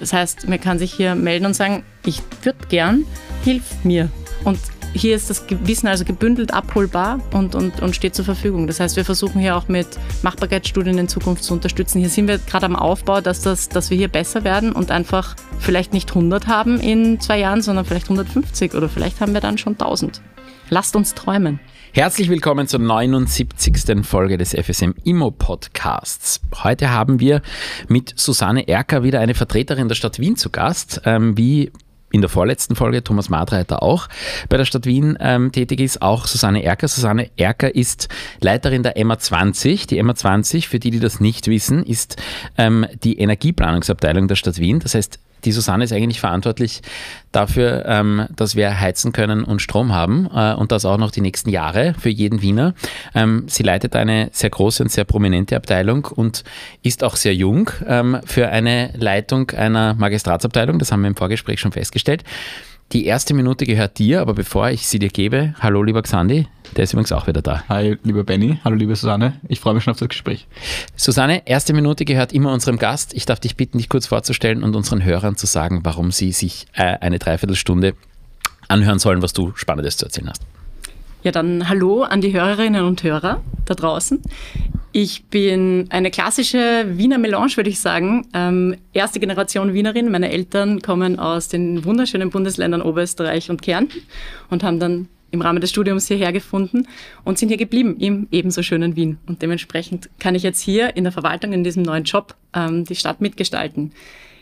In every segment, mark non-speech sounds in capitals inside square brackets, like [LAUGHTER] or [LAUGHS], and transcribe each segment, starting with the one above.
Das heißt, man kann sich hier melden und sagen, ich würde gern, hilf mir. Und hier ist das Wissen also gebündelt abholbar und, und, und steht zur Verfügung. Das heißt, wir versuchen hier auch mit Machbarkeitsstudien in Zukunft zu unterstützen. Hier sind wir gerade am Aufbau, dass, das, dass wir hier besser werden und einfach vielleicht nicht 100 haben in zwei Jahren, sondern vielleicht 150 oder vielleicht haben wir dann schon 1000. Lasst uns träumen. Herzlich willkommen zur 79. Folge des FSM Immo Podcasts. Heute haben wir mit Susanne Erker wieder eine Vertreterin der Stadt Wien zu Gast, ähm, wie in der vorletzten Folge Thomas Madreiter auch bei der Stadt Wien ähm, tätig ist, auch Susanne Erker. Susanne Erker ist Leiterin der MA20. Die MA20, für die, die das nicht wissen, ist ähm, die Energieplanungsabteilung der Stadt Wien. Das heißt, die Susanne ist eigentlich verantwortlich dafür, ähm, dass wir heizen können und Strom haben äh, und das auch noch die nächsten Jahre für jeden Wiener. Ähm, sie leitet eine sehr große und sehr prominente Abteilung und ist auch sehr jung ähm, für eine Leitung einer Magistratsabteilung. Das haben wir im Vorgespräch schon festgestellt. Die erste Minute gehört dir, aber bevor ich sie dir gebe, hallo lieber Xandi, der ist übrigens auch wieder da. Hi lieber Benny, hallo liebe Susanne, ich freue mich schon auf das Gespräch. Susanne, erste Minute gehört immer unserem Gast. Ich darf dich bitten, dich kurz vorzustellen und unseren Hörern zu sagen, warum sie sich äh, eine Dreiviertelstunde anhören sollen, was du Spannendes zu erzählen hast. Ja, dann hallo an die Hörerinnen und Hörer da draußen. Ich bin eine klassische Wiener Melange, würde ich sagen. Ähm, erste Generation Wienerin. Meine Eltern kommen aus den wunderschönen Bundesländern Oberösterreich und Kärnten und haben dann im Rahmen des Studiums hierher gefunden und sind hier geblieben im ebenso schönen Wien. Und dementsprechend kann ich jetzt hier in der Verwaltung in diesem neuen Job ähm, die Stadt mitgestalten.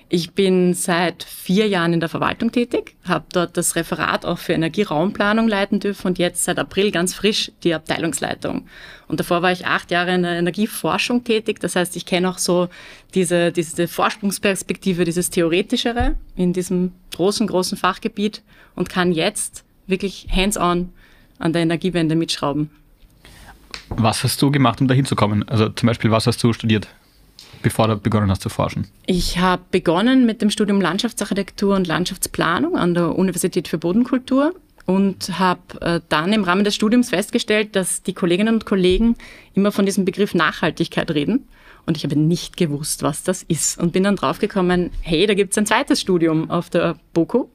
Ich bin seit vier Jahren in der Verwaltung tätig, habe dort das Referat auch für Energieraumplanung leiten dürfen und jetzt seit April ganz frisch die Abteilungsleitung. Und davor war ich acht Jahre in der Energieforschung tätig. Das heißt, ich kenne auch so diese, diese Forschungsperspektive, dieses Theoretischere in diesem großen, großen Fachgebiet und kann jetzt wirklich hands-on an der Energiewende mitschrauben. Was hast du gemacht, um da hinzukommen? Also zum Beispiel, was hast du studiert? Bevor du begonnen hast zu forschen? Ich habe begonnen mit dem Studium Landschaftsarchitektur und Landschaftsplanung an der Universität für Bodenkultur und habe äh, dann im Rahmen des Studiums festgestellt, dass die Kolleginnen und Kollegen immer von diesem Begriff Nachhaltigkeit reden. Und ich habe nicht gewusst, was das ist. Und bin dann draufgekommen, hey, da gibt es ein zweites Studium auf der BOKU.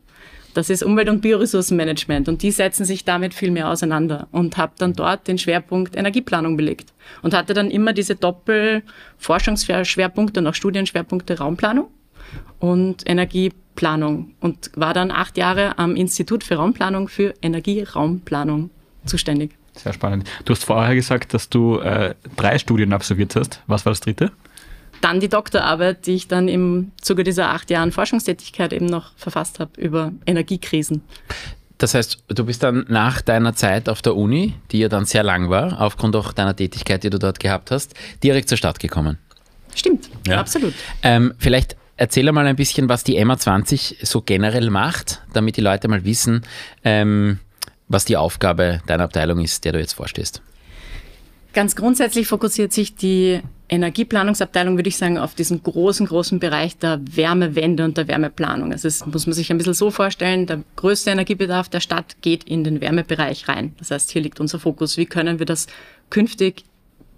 Das ist Umwelt- und Bioressourcenmanagement und die setzen sich damit viel mehr auseinander und habe dann dort den Schwerpunkt Energieplanung belegt und hatte dann immer diese Doppel-Forschungsschwerpunkte und auch Studienschwerpunkte Raumplanung und Energieplanung und war dann acht Jahre am Institut für Raumplanung für Energieraumplanung zuständig. Sehr spannend. Du hast vorher gesagt, dass du äh, drei Studien absolviert hast. Was war das dritte? Dann die Doktorarbeit, die ich dann im Zuge dieser acht Jahren Forschungstätigkeit eben noch verfasst habe über Energiekrisen. Das heißt, du bist dann nach deiner Zeit auf der Uni, die ja dann sehr lang war, aufgrund auch deiner Tätigkeit, die du dort gehabt hast, direkt zur Stadt gekommen. Stimmt, ja. absolut. Ähm, vielleicht erzähl mal ein bisschen, was die MA20 so generell macht, damit die Leute mal wissen, ähm, was die Aufgabe deiner Abteilung ist, der du jetzt vorstehst. Ganz grundsätzlich fokussiert sich die Energieplanungsabteilung, würde ich sagen, auf diesen großen, großen Bereich der Wärmewende und der Wärmeplanung. Also das muss man sich ein bisschen so vorstellen, der größte Energiebedarf der Stadt geht in den Wärmebereich rein. Das heißt, hier liegt unser Fokus. Wie können wir das künftig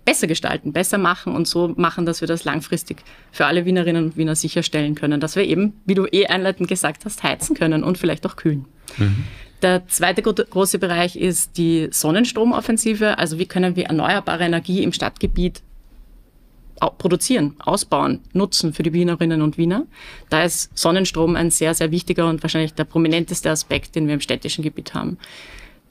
besser gestalten, besser machen und so machen, dass wir das langfristig für alle Wienerinnen und Wiener sicherstellen können, dass wir eben, wie du eh einleitend gesagt hast, heizen können und vielleicht auch kühlen. Mhm. Der zweite große Bereich ist die Sonnenstromoffensive. Also wie können wir erneuerbare Energie im Stadtgebiet produzieren, ausbauen, nutzen für die Wienerinnen und Wiener. Da ist Sonnenstrom ein sehr, sehr wichtiger und wahrscheinlich der prominenteste Aspekt, den wir im städtischen Gebiet haben.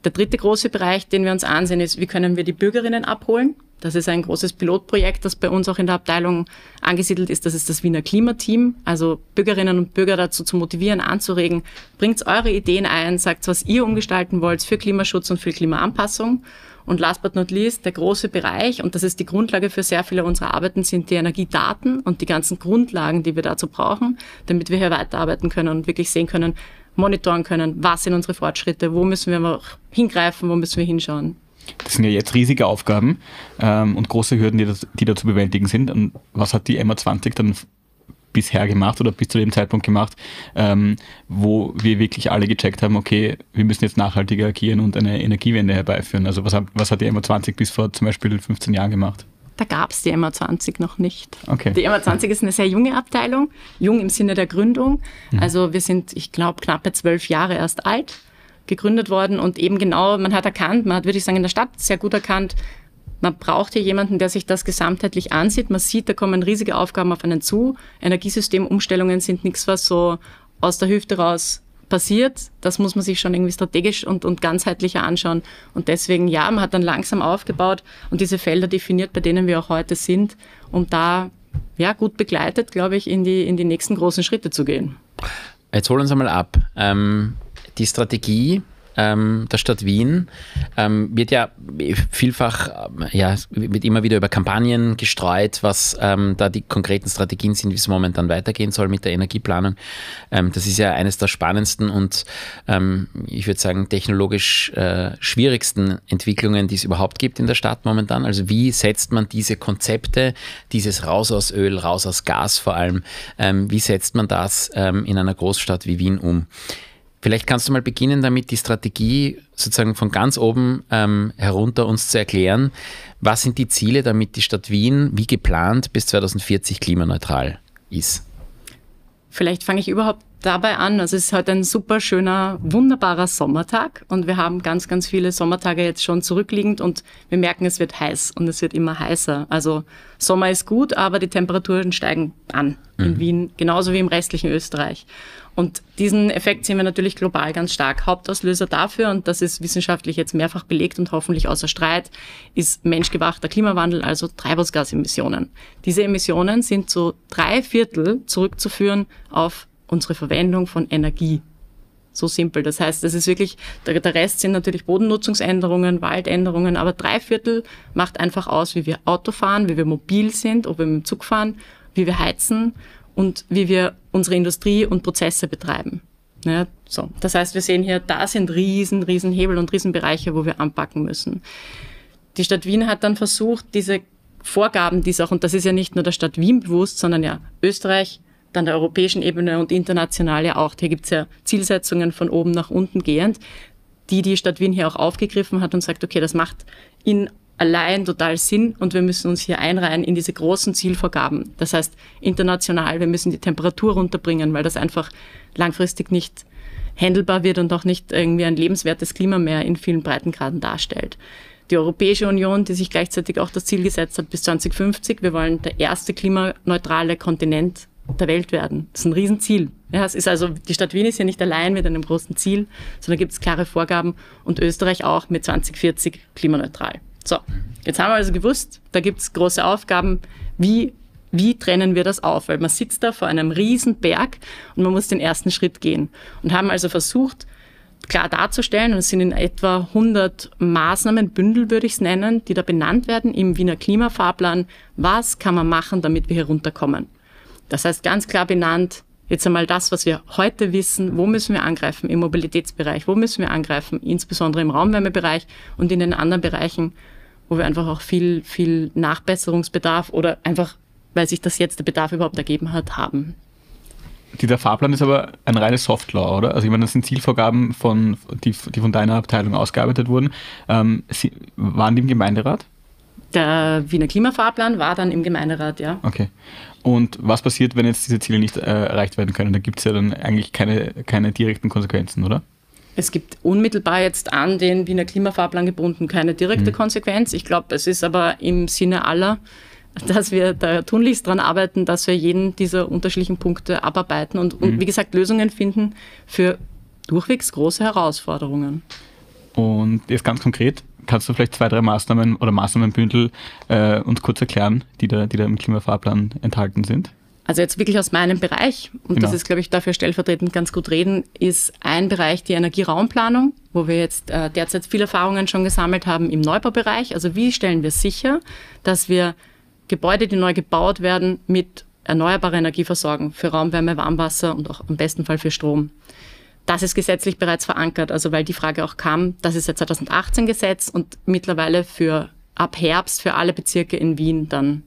Der dritte große Bereich, den wir uns ansehen, ist, wie können wir die Bürgerinnen abholen? Das ist ein großes Pilotprojekt, das bei uns auch in der Abteilung angesiedelt ist. Das ist das Wiener Klimateam. Also Bürgerinnen und Bürger dazu zu motivieren, anzuregen. Bringt eure Ideen ein, sagt, was ihr umgestalten wollt für Klimaschutz und für Klimaanpassung. Und last but not least, der große Bereich, und das ist die Grundlage für sehr viele unserer Arbeiten, sind die Energiedaten und die ganzen Grundlagen, die wir dazu brauchen, damit wir hier weiterarbeiten können und wirklich sehen können, monitoren können, was sind unsere Fortschritte, wo müssen wir hingreifen, wo müssen wir hinschauen. Das sind ja jetzt riesige Aufgaben ähm, und große Hürden, die, das, die da zu bewältigen sind. Und was hat die MA20 dann bisher gemacht oder bis zu dem Zeitpunkt gemacht, ähm, wo wir wirklich alle gecheckt haben, okay, wir müssen jetzt nachhaltiger agieren und eine Energiewende herbeiführen. Also was, was hat die MO20 bis vor zum Beispiel 15 Jahren gemacht? da gab es die MA20 noch nicht. Okay. Die MA20 ist eine sehr junge Abteilung, jung im Sinne der Gründung. Mhm. Also wir sind, ich glaube, knappe zwölf Jahre erst alt gegründet worden und eben genau, man hat erkannt, man hat, würde ich sagen, in der Stadt sehr gut erkannt, man braucht hier jemanden, der sich das gesamtheitlich ansieht. Man sieht, da kommen riesige Aufgaben auf einen zu. Energiesystemumstellungen sind nichts, was so aus der Hüfte raus passiert. Das muss man sich schon irgendwie strategisch und, und ganzheitlicher anschauen. Und deswegen, ja, man hat dann langsam aufgebaut und diese Felder definiert, bei denen wir auch heute sind, um da ja, gut begleitet, glaube ich, in die, in die nächsten großen Schritte zu gehen. Jetzt hol uns einmal ab. Ähm, die Strategie ähm, der Stadt Wien ähm, wird ja vielfach, äh, ja, wird immer wieder über Kampagnen gestreut, was ähm, da die konkreten Strategien sind, wie es momentan weitergehen soll mit der Energieplanung. Ähm, das ist ja eines der spannendsten und ähm, ich würde sagen technologisch äh, schwierigsten Entwicklungen, die es überhaupt gibt in der Stadt momentan. Also wie setzt man diese Konzepte, dieses raus aus Öl, raus aus Gas vor allem, ähm, wie setzt man das in einer Großstadt wie Wien um? Vielleicht kannst du mal beginnen damit, die Strategie sozusagen von ganz oben ähm, herunter uns zu erklären. Was sind die Ziele, damit die Stadt Wien, wie geplant, bis 2040 klimaneutral ist? Vielleicht fange ich überhaupt dabei an. Also es ist heute ein super schöner, wunderbarer Sommertag und wir haben ganz, ganz viele Sommertage jetzt schon zurückliegend und wir merken, es wird heiß und es wird immer heißer. Also Sommer ist gut, aber die Temperaturen steigen an in mhm. Wien, genauso wie im restlichen Österreich. Und diesen Effekt sehen wir natürlich global ganz stark. Hauptauslöser dafür, und das ist wissenschaftlich jetzt mehrfach belegt und hoffentlich außer Streit, ist menschgewachter Klimawandel, also Treibhausgasemissionen. Diese Emissionen sind zu drei Viertel zurückzuführen auf unsere Verwendung von Energie. So simpel. Das heißt, es ist wirklich, der, der Rest sind natürlich Bodennutzungsänderungen, Waldänderungen, aber drei Viertel macht einfach aus, wie wir Auto fahren, wie wir mobil sind, ob wir mit dem Zug fahren, wie wir heizen und wie wir unsere Industrie und Prozesse betreiben. Ja, so. Das heißt, wir sehen hier, da sind riesen, riesen Hebel und Riesenbereiche, wo wir anpacken müssen. Die Stadt Wien hat dann versucht, diese Vorgaben, die es auch, und das ist ja nicht nur der Stadt Wien bewusst, sondern ja Österreich, dann der europäischen Ebene und international ja auch. Hier gibt es ja Zielsetzungen von oben nach unten gehend, die die Stadt Wien hier auch aufgegriffen hat und sagt, okay, das macht in allein total Sinn und wir müssen uns hier einreihen in diese großen Zielvorgaben. Das heißt, international, wir müssen die Temperatur runterbringen, weil das einfach langfristig nicht handelbar wird und auch nicht irgendwie ein lebenswertes Klima mehr in vielen Breitengraden darstellt. Die Europäische Union, die sich gleichzeitig auch das Ziel gesetzt hat, bis 2050, wir wollen der erste klimaneutrale Kontinent der Welt werden. Das ist ein Riesenziel. Ja, es ist also, die Stadt Wien ist ja nicht allein mit einem großen Ziel, sondern gibt es klare Vorgaben und Österreich auch mit 2040 klimaneutral. So, jetzt haben wir also gewusst, da gibt es große Aufgaben. Wie, wie trennen wir das auf? Weil man sitzt da vor einem riesen Berg und man muss den ersten Schritt gehen. Und haben also versucht, klar darzustellen, und es sind in etwa 100 Maßnahmenbündel, würde ich es nennen, die da benannt werden im Wiener Klimafahrplan. Was kann man machen, damit wir hier runterkommen? Das heißt ganz klar benannt, jetzt einmal das, was wir heute wissen, wo müssen wir angreifen im Mobilitätsbereich, wo müssen wir angreifen, insbesondere im Raumwärmebereich und in den anderen Bereichen, wo wir einfach auch viel, viel Nachbesserungsbedarf oder einfach, weil sich das jetzt der Bedarf überhaupt ergeben hat, haben. Dieser Fahrplan ist aber ein reines Softlaw, oder? Also ich meine, das sind Zielvorgaben, von, die, die von deiner Abteilung ausgearbeitet wurden. Ähm, sie, waren die im Gemeinderat? Der Wiener Klimafahrplan war dann im Gemeinderat, ja. Okay. Und was passiert, wenn jetzt diese Ziele nicht äh, erreicht werden können? Da gibt es ja dann eigentlich keine, keine direkten Konsequenzen, oder? Es gibt unmittelbar jetzt an den Wiener Klimafahrplan gebunden keine direkte mhm. Konsequenz. Ich glaube, es ist aber im Sinne aller, dass wir da tunlichst daran arbeiten, dass wir jeden dieser unterschiedlichen Punkte abarbeiten und, mhm. und wie gesagt Lösungen finden für durchwegs große Herausforderungen. Und jetzt ganz konkret, kannst du vielleicht zwei, drei Maßnahmen oder Maßnahmenbündel äh, uns kurz erklären, die da, die da im Klimafahrplan enthalten sind? Also jetzt wirklich aus meinem Bereich, und genau. das ist, glaube ich, dafür stellvertretend ganz gut reden, ist ein Bereich die Energieraumplanung, wo wir jetzt äh, derzeit viele Erfahrungen schon gesammelt haben im Neubaubereich. Also wie stellen wir sicher, dass wir Gebäude, die neu gebaut werden, mit erneuerbarer Energie versorgen für Raumwärme, Warmwasser und auch im besten Fall für Strom. Das ist gesetzlich bereits verankert, also weil die Frage auch kam, das ist seit 2018 Gesetz und mittlerweile für ab Herbst für alle Bezirke in Wien dann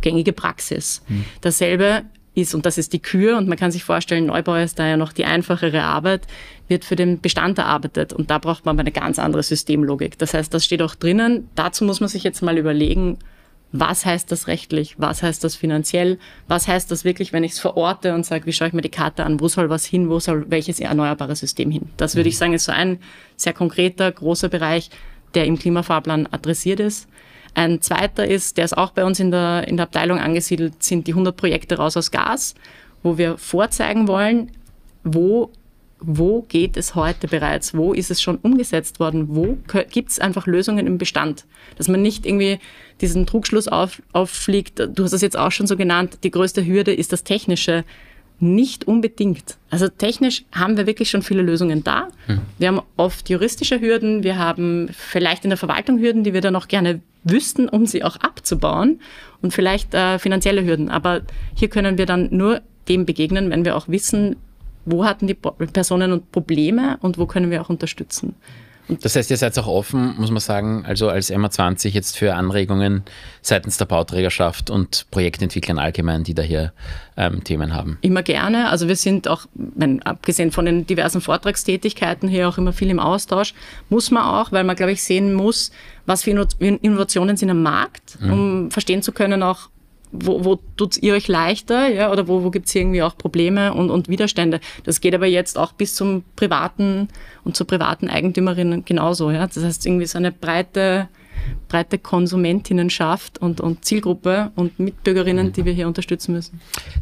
gängige Praxis. Mhm. Dasselbe ist, und das ist die Kür, und man kann sich vorstellen, Neubau ist da ja noch die einfachere Arbeit, wird für den Bestand erarbeitet. Und da braucht man eine ganz andere Systemlogik. Das heißt, das steht auch drinnen. Dazu muss man sich jetzt mal überlegen, was heißt das rechtlich, was heißt das finanziell, was heißt das wirklich, wenn ich es verorte und sage, wie schaue ich mir die Karte an, wo soll was hin, wo soll welches erneuerbare System hin. Das würde mhm. ich sagen, ist so ein sehr konkreter, großer Bereich, der im Klimafahrplan adressiert ist. Ein zweiter ist, der ist auch bei uns in der, in der Abteilung angesiedelt, sind die 100 Projekte raus aus Gas, wo wir vorzeigen wollen, wo wo geht es heute bereits? Wo ist es schon umgesetzt worden? Wo gibt es einfach Lösungen im Bestand? Dass man nicht irgendwie diesen Trugschluss auf, auffliegt. Du hast es jetzt auch schon so genannt, die größte Hürde ist das Technische. Nicht unbedingt. Also technisch haben wir wirklich schon viele Lösungen da. Hm. Wir haben oft juristische Hürden, wir haben vielleicht in der Verwaltung Hürden, die wir dann auch gerne wüssten, um sie auch abzubauen und vielleicht äh, finanzielle Hürden. Aber hier können wir dann nur dem begegnen, wenn wir auch wissen, wo hatten die Personen und Probleme und wo können wir auch unterstützen. Das heißt, ihr seid auch offen, muss man sagen, also als MA20 jetzt für Anregungen seitens der Bauträgerschaft und Projektentwicklern allgemein, die da hier ähm, Themen haben. Immer gerne. Also wir sind auch, wenn, abgesehen von den diversen Vortragstätigkeiten hier auch immer viel im Austausch. Muss man auch, weil man, glaube ich, sehen muss, was für Innovationen sind am Markt, mhm. um verstehen zu können auch, wo, wo tut ihr euch leichter, ja, oder wo, wo gibt es irgendwie auch Probleme und, und Widerstände. Das geht aber jetzt auch bis zum privaten und zur privaten Eigentümerin genauso. Ja. Das heißt, irgendwie so eine breite, breite Konsumentinnenschaft und, und Zielgruppe und Mitbürgerinnen, die wir hier unterstützen müssen.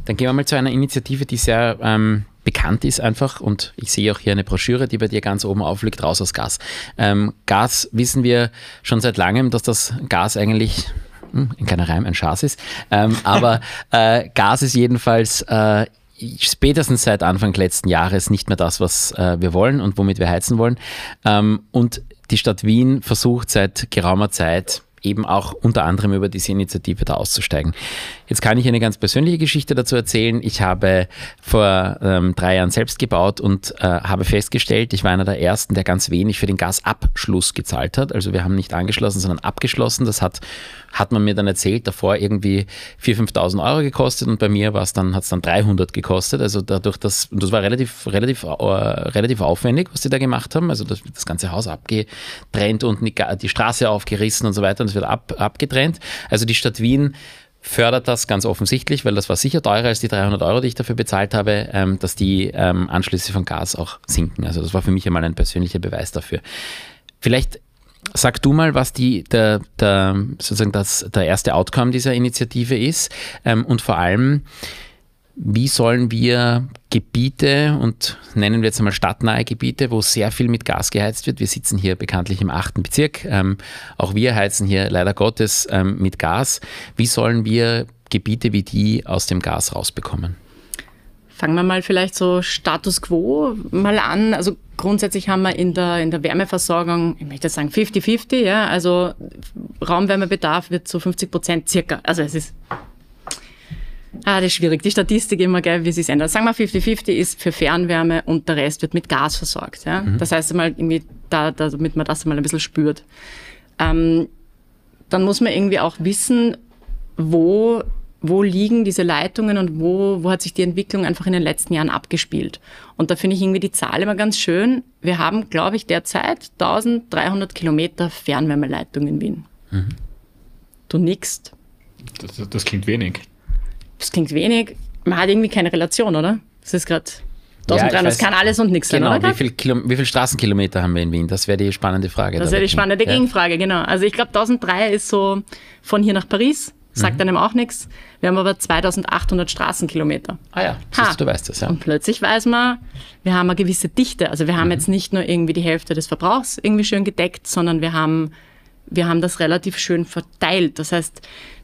Dann gehen wir mal zu einer Initiative, die sehr ähm, bekannt ist einfach und ich sehe auch hier eine Broschüre, die bei dir ganz oben aufliegt, raus aus Gas. Ähm, Gas wissen wir schon seit langem, dass das Gas eigentlich hm, ein kleiner Reim, ein Schaß ist. Ähm, [LAUGHS] aber äh, Gas ist jedenfalls äh, spätestens seit Anfang letzten Jahres nicht mehr das, was äh, wir wollen und womit wir heizen wollen. Ähm, und die Stadt Wien versucht seit geraumer Zeit eben auch unter anderem über diese Initiative da auszusteigen. Jetzt kann ich eine ganz persönliche Geschichte dazu erzählen. Ich habe vor ähm, drei Jahren selbst gebaut und äh, habe festgestellt, ich war einer der ersten, der ganz wenig für den Gasabschluss gezahlt hat. Also wir haben nicht angeschlossen, sondern abgeschlossen. Das hat, hat man mir dann erzählt, davor irgendwie 4.000, 5.000 Euro gekostet und bei mir dann, hat es dann 300 gekostet. Also dadurch, dass, das war relativ, relativ, uh, relativ aufwendig, was die da gemacht haben. Also das, das ganze Haus abgetrennt und die, die Straße aufgerissen und so weiter und es wird ab, abgetrennt. Also die Stadt Wien fördert das ganz offensichtlich, weil das war sicher teurer als die 300 Euro, die ich dafür bezahlt habe, ähm, dass die ähm, Anschlüsse von Gas auch sinken. Also das war für mich einmal ein persönlicher Beweis dafür. Vielleicht sag du mal, was die, der, der, sozusagen das, der erste Outcome dieser Initiative ist ähm, und vor allem, wie sollen wir Gebiete und nennen wir jetzt einmal stadtnahe Gebiete, wo sehr viel mit Gas geheizt wird. Wir sitzen hier bekanntlich im achten Bezirk. Ähm, auch wir heizen hier leider Gottes ähm, mit Gas. Wie sollen wir Gebiete wie die aus dem Gas rausbekommen? Fangen wir mal vielleicht so Status quo mal an. Also grundsätzlich haben wir in der, in der Wärmeversorgung, ich möchte sagen 50-50, ja, also Raumwärmebedarf wird zu 50 Prozent circa, also es ist Ah, das ist schwierig. Die Statistik immer, gell, wie sie es ändert. Sagen wir 50-50 ist für Fernwärme und der Rest wird mit Gas versorgt. Ja? Mhm. Das heißt einmal irgendwie, da, da, damit man das mal ein bisschen spürt. Ähm, dann muss man irgendwie auch wissen, wo, wo liegen diese Leitungen und wo, wo hat sich die Entwicklung einfach in den letzten Jahren abgespielt. Und da finde ich irgendwie die Zahl immer ganz schön. Wir haben, glaube ich, derzeit 1300 Kilometer Fernwärmeleitung in Wien. Mhm. Du nickst. Das, das klingt wenig das klingt wenig, man hat irgendwie keine Relation, oder? Das ist gerade 1300, ja, das kann alles und nichts genau, sein, oder? Wie viele Kilo, wie viel Straßenkilometer haben wir in Wien? Das wäre die spannende Frage. Das wäre die spannende ja. Gegenfrage, genau. Also ich glaube, 1003 ist so von hier nach Paris, sagt mhm. einem auch nichts. Wir haben aber 2800 Straßenkilometer. Ah ja, Siehst, du weißt das, ja. Und plötzlich weiß man, wir haben eine gewisse Dichte. Also wir haben mhm. jetzt nicht nur irgendwie die Hälfte des Verbrauchs irgendwie schön gedeckt, sondern wir haben, wir haben das relativ schön verteilt. Das heißt,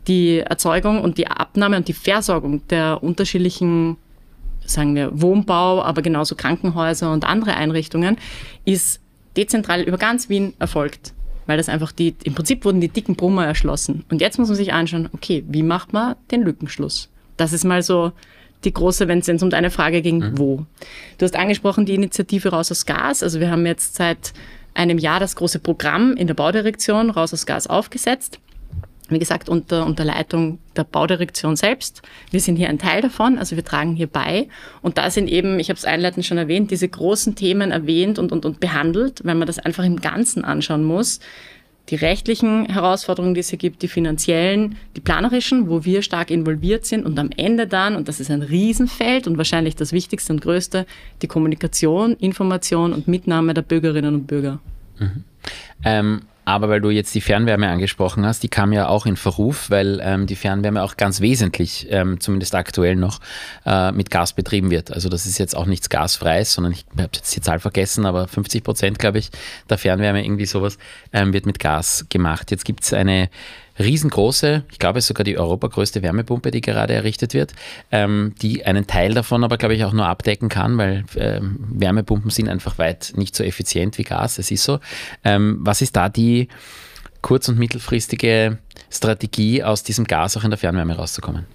die Erzeugung und die Abnahme und die Versorgung der unterschiedlichen, sagen wir, Wohnbau, aber genauso Krankenhäuser und andere Einrichtungen ist dezentral über ganz Wien erfolgt. Weil das einfach die, im Prinzip wurden die dicken Brummer erschlossen. Und jetzt muss man sich anschauen, okay, wie macht man den Lückenschluss? Das ist mal so die große, wenn es um deine Frage ging, mhm. wo. Du hast angesprochen, die Initiative Raus aus Gas. Also wir haben jetzt seit einem Jahr das große Programm in der Baudirektion Raus aus Gas aufgesetzt wie gesagt, unter, unter Leitung der Baudirektion selbst. Wir sind hier ein Teil davon, also wir tragen hier bei. Und da sind eben, ich habe es einleitend schon erwähnt, diese großen Themen erwähnt und, und, und behandelt, weil man das einfach im Ganzen anschauen muss. Die rechtlichen Herausforderungen, die es hier gibt, die finanziellen, die planerischen, wo wir stark involviert sind und am Ende dann, und das ist ein Riesenfeld und wahrscheinlich das Wichtigste und Größte, die Kommunikation, Information und Mitnahme der Bürgerinnen und Bürger. Mhm. Ähm, aber weil du jetzt die Fernwärme angesprochen hast, die kam ja auch in Verruf, weil ähm, die Fernwärme auch ganz wesentlich, ähm, zumindest aktuell noch, äh, mit Gas betrieben wird. Also das ist jetzt auch nichts gasfreies, sondern ich habe jetzt die Zahl vergessen, aber 50 Prozent, glaube ich, der Fernwärme, irgendwie sowas, ähm, wird mit Gas gemacht. Jetzt gibt es eine riesengroße, ich glaube sogar die europagrößte Wärmepumpe, die gerade errichtet wird, ähm, die einen Teil davon aber, glaube ich, auch nur abdecken kann, weil ähm, Wärmepumpen sind einfach weit nicht so effizient wie Gas, es ist so. Ähm, was ist da die kurz- und mittelfristige Strategie, aus diesem Gas auch in der Fernwärme rauszukommen?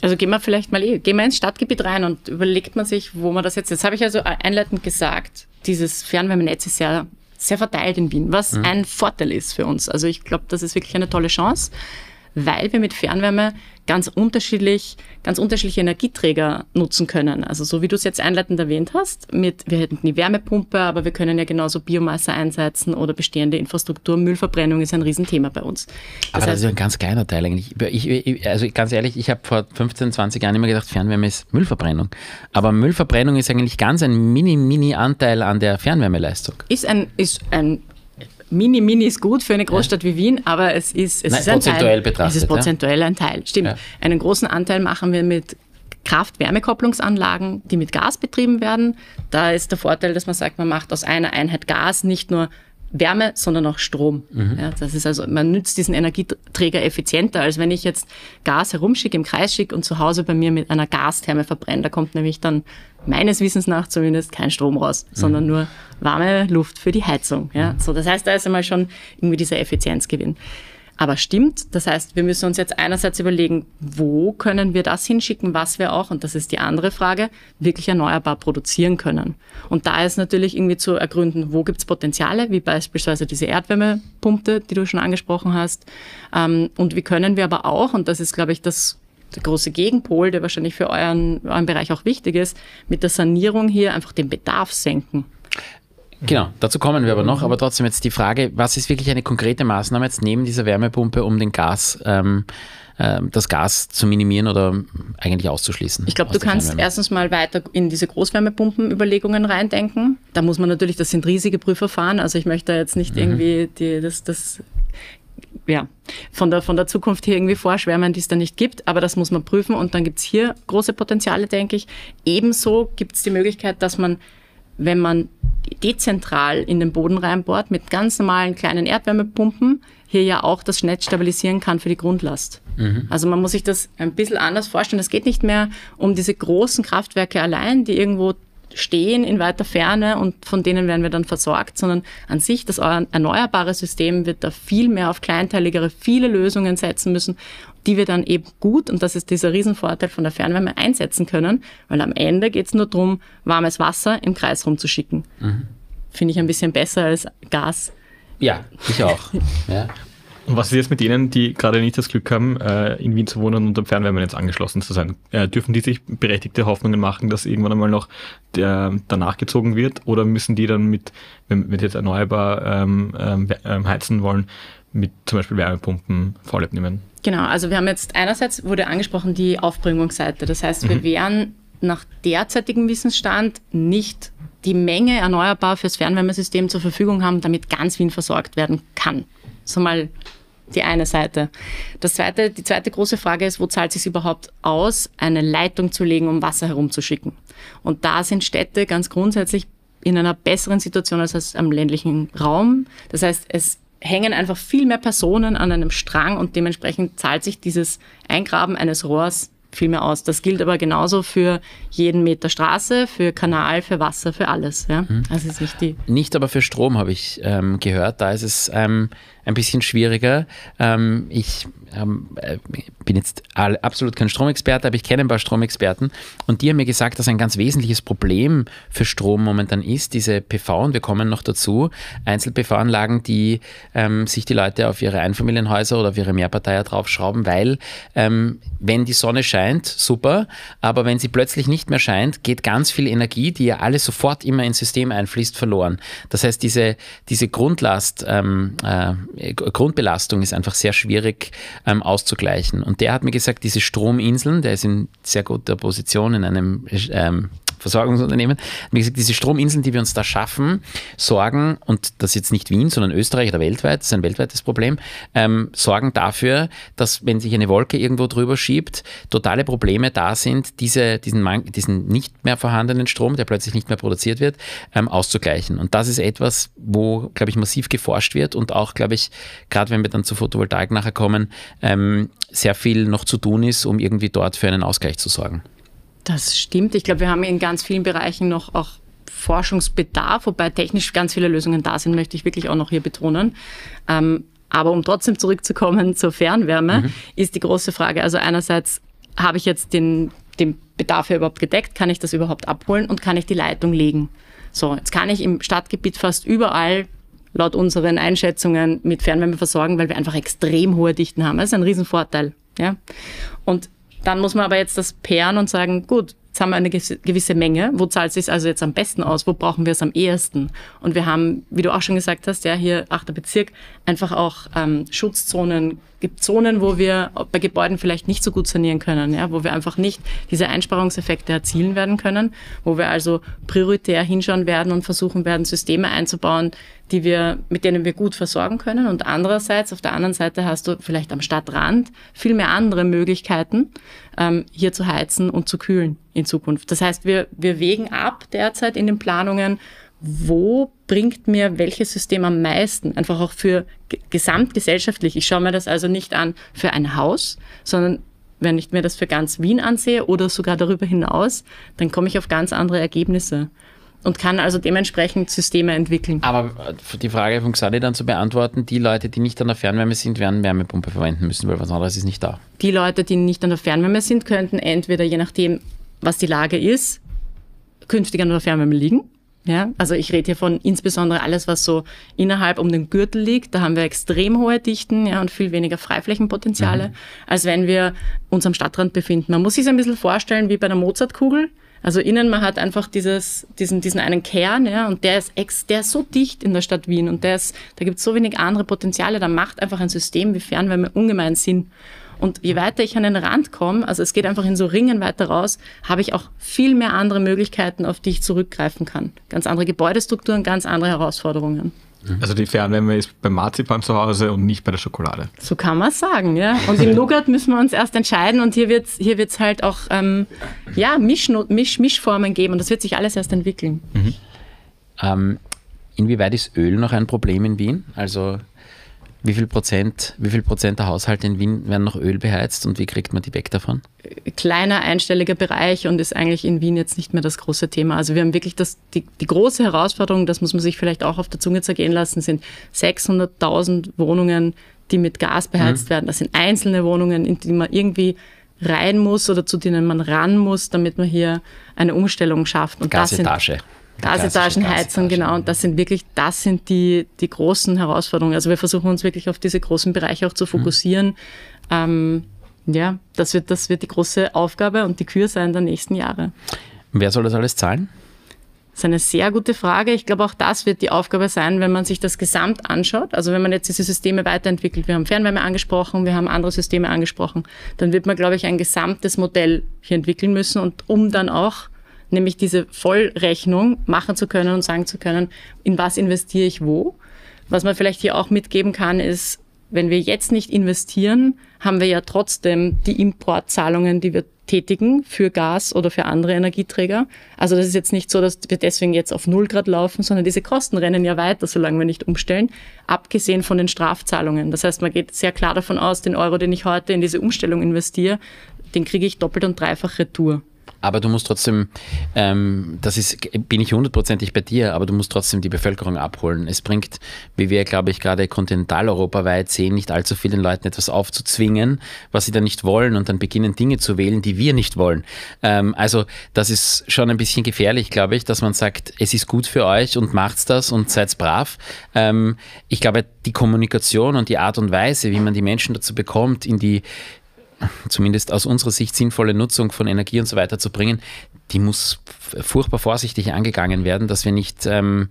Also gehen wir vielleicht mal, gehen wir ins Stadtgebiet rein und überlegt man sich, wo man das jetzt, jetzt habe ich also einleitend gesagt, dieses Fernwärmenetz ist ja sehr verteilt in Wien, was mhm. ein Vorteil ist für uns. Also ich glaube, das ist wirklich eine tolle Chance, weil wir mit Fernwärme ganz unterschiedlich, ganz unterschiedliche Energieträger nutzen können. Also so wie du es jetzt einleitend erwähnt hast, mit, wir hätten die Wärmepumpe, aber wir können ja genauso Biomasse einsetzen oder bestehende Infrastruktur. Müllverbrennung ist ein Riesenthema bei uns. Das aber heißt, das ist ein ganz kleiner Teil eigentlich. Ich, ich, also ganz ehrlich, ich habe vor 15, 20 Jahren immer gedacht, Fernwärme ist Müllverbrennung. Aber Müllverbrennung ist eigentlich ganz ein mini, mini Anteil an der Fernwärmeleistung. Ist ein, ist ein Mini, Mini ist gut für eine Großstadt ja. wie Wien, aber es ist, es Nein, ist ein prozentuell Teil. betrachtet. Es ist prozentuell ja. ein Teil. Stimmt. Ja. Einen großen Anteil machen wir mit Kraft-Wärmekopplungsanlagen, die mit Gas betrieben werden. Da ist der Vorteil, dass man sagt, man macht aus einer Einheit Gas nicht nur Wärme, sondern auch Strom. Mhm. Ja, das ist also, man nützt diesen Energieträger effizienter, als wenn ich jetzt Gas herumschicke, im Kreis schicke und zu Hause bei mir mit einer Gastherme verbrenne. Da kommt nämlich dann meines Wissens nach zumindest kein Strom raus, mhm. sondern nur warme Luft für die Heizung. Ja, so, das heißt, da ist einmal schon irgendwie dieser Effizienzgewinn aber stimmt. Das heißt, wir müssen uns jetzt einerseits überlegen, wo können wir das hinschicken, was wir auch, und das ist die andere Frage, wirklich erneuerbar produzieren können. Und da ist natürlich irgendwie zu ergründen, wo gibt es Potenziale, wie beispielsweise diese Erdwärmepumpe, die du schon angesprochen hast. Ähm, und wie können wir aber auch, und das ist, glaube ich, das der große Gegenpol, der wahrscheinlich für euren, euren Bereich auch wichtig ist, mit der Sanierung hier einfach den Bedarf senken. Genau, dazu kommen wir aber noch. Aber trotzdem jetzt die Frage, was ist wirklich eine konkrete Maßnahme jetzt neben dieser Wärmepumpe, um den Gas, ähm, äh, das Gas zu minimieren oder eigentlich auszuschließen? Ich glaube, du kannst erstens mal weiter in diese Großwärmepumpenüberlegungen reindenken. Da muss man natürlich, das sind riesige Prüfverfahren. Also ich möchte jetzt nicht mhm. irgendwie die, das, das ja, von der, von der Zukunft hier irgendwie vorschwärmen, die es da nicht gibt. Aber das muss man prüfen und dann gibt es hier große Potenziale, denke ich. Ebenso gibt es die Möglichkeit, dass man wenn man dezentral in den Boden reinbohrt mit ganz normalen kleinen Erdwärmepumpen, hier ja auch das Netz stabilisieren kann für die Grundlast. Mhm. Also man muss sich das ein bisschen anders vorstellen. Es geht nicht mehr um diese großen Kraftwerke allein, die irgendwo stehen in weiter Ferne und von denen werden wir dann versorgt, sondern an sich das erneuerbare System wird da viel mehr auf kleinteiligere, viele Lösungen setzen müssen, die wir dann eben gut, und das ist dieser Riesenvorteil von der Fernwärme, einsetzen können, weil am Ende geht es nur darum, warmes Wasser im Kreis rumzuschicken. Mhm. Finde ich ein bisschen besser als Gas. Ja, ich auch. [LAUGHS] ja. Und was ist jetzt mit denen, die gerade nicht das Glück haben, äh, in Wien zu wohnen und am Fernwärmenetz angeschlossen zu sein? Äh, dürfen die sich berechtigte Hoffnungen machen, dass irgendwann einmal noch der, danach gezogen wird? Oder müssen die dann mit, wenn wir jetzt erneuerbar ähm, ähm, ähm, heizen wollen, mit zum Beispiel Wärmepumpen Vorlieb nehmen? Genau, also wir haben jetzt einerseits wurde angesprochen die Aufbringungsseite. Das heißt, mhm. wir wären nach derzeitigem Wissensstand nicht die Menge erneuerbar fürs Fernwärmesystem zur Verfügung haben, damit ganz Wien versorgt werden kann. So mal die eine Seite. Das zweite, die zweite große Frage ist, wo zahlt es sich überhaupt aus, eine Leitung zu legen, um Wasser herumzuschicken? Und da sind Städte ganz grundsätzlich in einer besseren Situation als am ländlichen Raum. Das heißt, es hängen einfach viel mehr Personen an einem Strang und dementsprechend zahlt sich dieses Eingraben eines Rohrs viel mehr aus. Das gilt aber genauso für jeden Meter Straße, für Kanal, für Wasser, für alles. Ja? Mhm. Also ist nicht, die nicht aber für Strom habe ich ähm, gehört. Da ist es ähm, ein bisschen schwieriger. Ähm, ich ähm, äh, bin jetzt absolut kein Stromexperte, aber ich kenne ein paar Stromexperten und die haben mir gesagt, dass ein ganz wesentliches Problem für Strom momentan ist, diese PV, und wir kommen noch dazu, Einzel-PV-Anlagen, die ähm, sich die Leute auf ihre Einfamilienhäuser oder auf ihre Mehrparteier draufschrauben, weil ähm, wenn die Sonne scheint, super, aber wenn sie plötzlich nicht mehr scheint, geht ganz viel Energie, die ja alles sofort immer ins System einfließt, verloren. Das heißt, diese, diese Grundlast, ähm, äh, Grundbelastung ist einfach sehr schwierig ähm, auszugleichen. Und der hat mir gesagt, diese Strominseln, der ist in sehr guter Position in einem ähm, Versorgungsunternehmen, hat mir gesagt, diese Strominseln, die wir uns da schaffen, sorgen, und das ist jetzt nicht Wien, sondern Österreich oder weltweit, das ist ein weltweites Problem, ähm, sorgen dafür, dass wenn sich eine Wolke irgendwo drüber schiebt, totale Probleme da sind, diese, diesen, diesen nicht mehr vorhandenen Strom, der plötzlich nicht mehr produziert wird, ähm, auszugleichen. Und das ist etwas, wo, glaube ich, massiv geforscht wird und auch, glaube ich, gerade wenn wir dann zur Photovoltaik nachher kommen, ähm, sehr viel noch zu tun ist, um irgendwie dort für einen Ausgleich zu sorgen. Das stimmt. Ich glaube, wir haben in ganz vielen Bereichen noch auch Forschungsbedarf, wobei technisch ganz viele Lösungen da sind, möchte ich wirklich auch noch hier betonen. Ähm, aber um trotzdem zurückzukommen [LAUGHS] zur Fernwärme, mhm. ist die große Frage, also einerseits habe ich jetzt den, den Bedarf ja überhaupt gedeckt, kann ich das überhaupt abholen und kann ich die Leitung legen? So, jetzt kann ich im Stadtgebiet fast überall laut unseren Einschätzungen mit Fernwärme versorgen, weil wir einfach extrem hohe Dichten haben. Das ist ein Riesenvorteil. Ja? Und dann muss man aber jetzt das pairen und sagen, gut, jetzt haben wir eine gewisse Menge. Wo zahlt es sich also jetzt am besten aus? Wo brauchen wir es am ehesten? Und wir haben, wie du auch schon gesagt hast, ja, hier achter Bezirk, einfach auch ähm, Schutzzonen gibt Zonen, wo wir bei Gebäuden vielleicht nicht so gut sanieren können, ja, wo wir einfach nicht diese Einsparungseffekte erzielen werden können, wo wir also prioritär hinschauen werden und versuchen werden, Systeme einzubauen, die wir, mit denen wir gut versorgen können. Und andererseits, auf der anderen Seite hast du vielleicht am Stadtrand viel mehr andere Möglichkeiten, ähm, hier zu heizen und zu kühlen in Zukunft. Das heißt, wir, wir wägen ab derzeit in den Planungen, wo bringt mir welches System am meisten? Einfach auch für gesamtgesellschaftlich. Ich schaue mir das also nicht an für ein Haus, sondern wenn ich mir das für ganz Wien ansehe oder sogar darüber hinaus, dann komme ich auf ganz andere Ergebnisse und kann also dementsprechend Systeme entwickeln. Aber äh, die Frage von Xadi dann zu beantworten, die Leute, die nicht an der Fernwärme sind, werden Wärmepumpe verwenden müssen, weil was anderes ist nicht da. Die Leute, die nicht an der Fernwärme sind, könnten entweder, je nachdem, was die Lage ist, künftig an der Fernwärme liegen ja, also ich rede hier von insbesondere alles, was so innerhalb um den Gürtel liegt. Da haben wir extrem hohe Dichten ja, und viel weniger Freiflächenpotenziale, mhm. als wenn wir uns am Stadtrand befinden. Man muss sich ein bisschen vorstellen wie bei einer Mozartkugel. Also innen, man hat einfach dieses, diesen, diesen einen Kern, ja, und der ist, ex, der ist so dicht in der Stadt Wien und der ist, da gibt es so wenig andere Potenziale, da macht einfach ein System wie Fernwärme ungemein Sinn. Und je weiter ich an den Rand komme, also es geht einfach in so Ringen weiter raus, habe ich auch viel mehr andere Möglichkeiten, auf die ich zurückgreifen kann. Ganz andere Gebäudestrukturen, ganz andere Herausforderungen. Mhm. Also die Fernwärme ist beim Marzipan zu Hause und nicht bei der Schokolade. So kann man es sagen, ja. Und im Nougat müssen wir uns erst entscheiden und hier wird es hier wird's halt auch ähm, ja, Misch, Misch, Mischformen geben und das wird sich alles erst entwickeln. Mhm. Ähm, inwieweit ist Öl noch ein Problem in Wien? Also wie viel Prozent, wie viel Prozent der Haushalte in Wien werden noch Öl beheizt und wie kriegt man die weg davon? Kleiner einstelliger Bereich und ist eigentlich in Wien jetzt nicht mehr das große Thema. Also wir haben wirklich das, die, die große Herausforderung, das muss man sich vielleicht auch auf der Zunge zergehen lassen, sind 600.000 Wohnungen, die mit Gas beheizt mhm. werden. Das sind einzelne Wohnungen, in die man irgendwie rein muss oder zu denen man ran muss, damit man hier eine Umstellung schafft. Und Gasetage. Das sind, Gasetagenheizung, genau. Und das sind wirklich, das sind die, die großen Herausforderungen. Also wir versuchen uns wirklich auf diese großen Bereiche auch zu mhm. fokussieren. Mhm. Ähm, ja, das wird, das wird die große Aufgabe und die Kür sein der nächsten Jahre. Wer soll das alles zahlen? Das ist eine sehr gute Frage. Ich glaube, auch das wird die Aufgabe sein, wenn man sich das Gesamt anschaut. Also wenn man jetzt diese Systeme weiterentwickelt, wir haben Fernwärme angesprochen, wir haben andere Systeme angesprochen, dann wird man, glaube ich, ein gesamtes Modell hier entwickeln müssen und um dann auch nämlich diese Vollrechnung machen zu können und sagen zu können, in was investiere ich wo. Was man vielleicht hier auch mitgeben kann, ist, wenn wir jetzt nicht investieren, haben wir ja trotzdem die Importzahlungen, die wir tätigen für Gas oder für andere Energieträger. Also das ist jetzt nicht so, dass wir deswegen jetzt auf Null Grad laufen, sondern diese Kosten rennen ja weiter, solange wir nicht umstellen, abgesehen von den Strafzahlungen. Das heißt, man geht sehr klar davon aus, den Euro, den ich heute in diese Umstellung investiere, den kriege ich doppelt und dreifach retour. Aber du musst trotzdem, ähm, das ist, bin ich hundertprozentig bei dir, aber du musst trotzdem die Bevölkerung abholen. Es bringt, wie wir, glaube ich, gerade kontinentaleuropaweit sehen, nicht allzu vielen Leuten etwas aufzuzwingen, was sie dann nicht wollen und dann beginnen Dinge zu wählen, die wir nicht wollen. Ähm, also das ist schon ein bisschen gefährlich, glaube ich, dass man sagt, es ist gut für euch und macht's das und seid brav. Ähm, ich glaube, die Kommunikation und die Art und Weise, wie man die Menschen dazu bekommt, in die zumindest aus unserer Sicht sinnvolle Nutzung von Energie und so weiter zu bringen, die muss furchtbar vorsichtig angegangen werden, dass wir nicht ähm,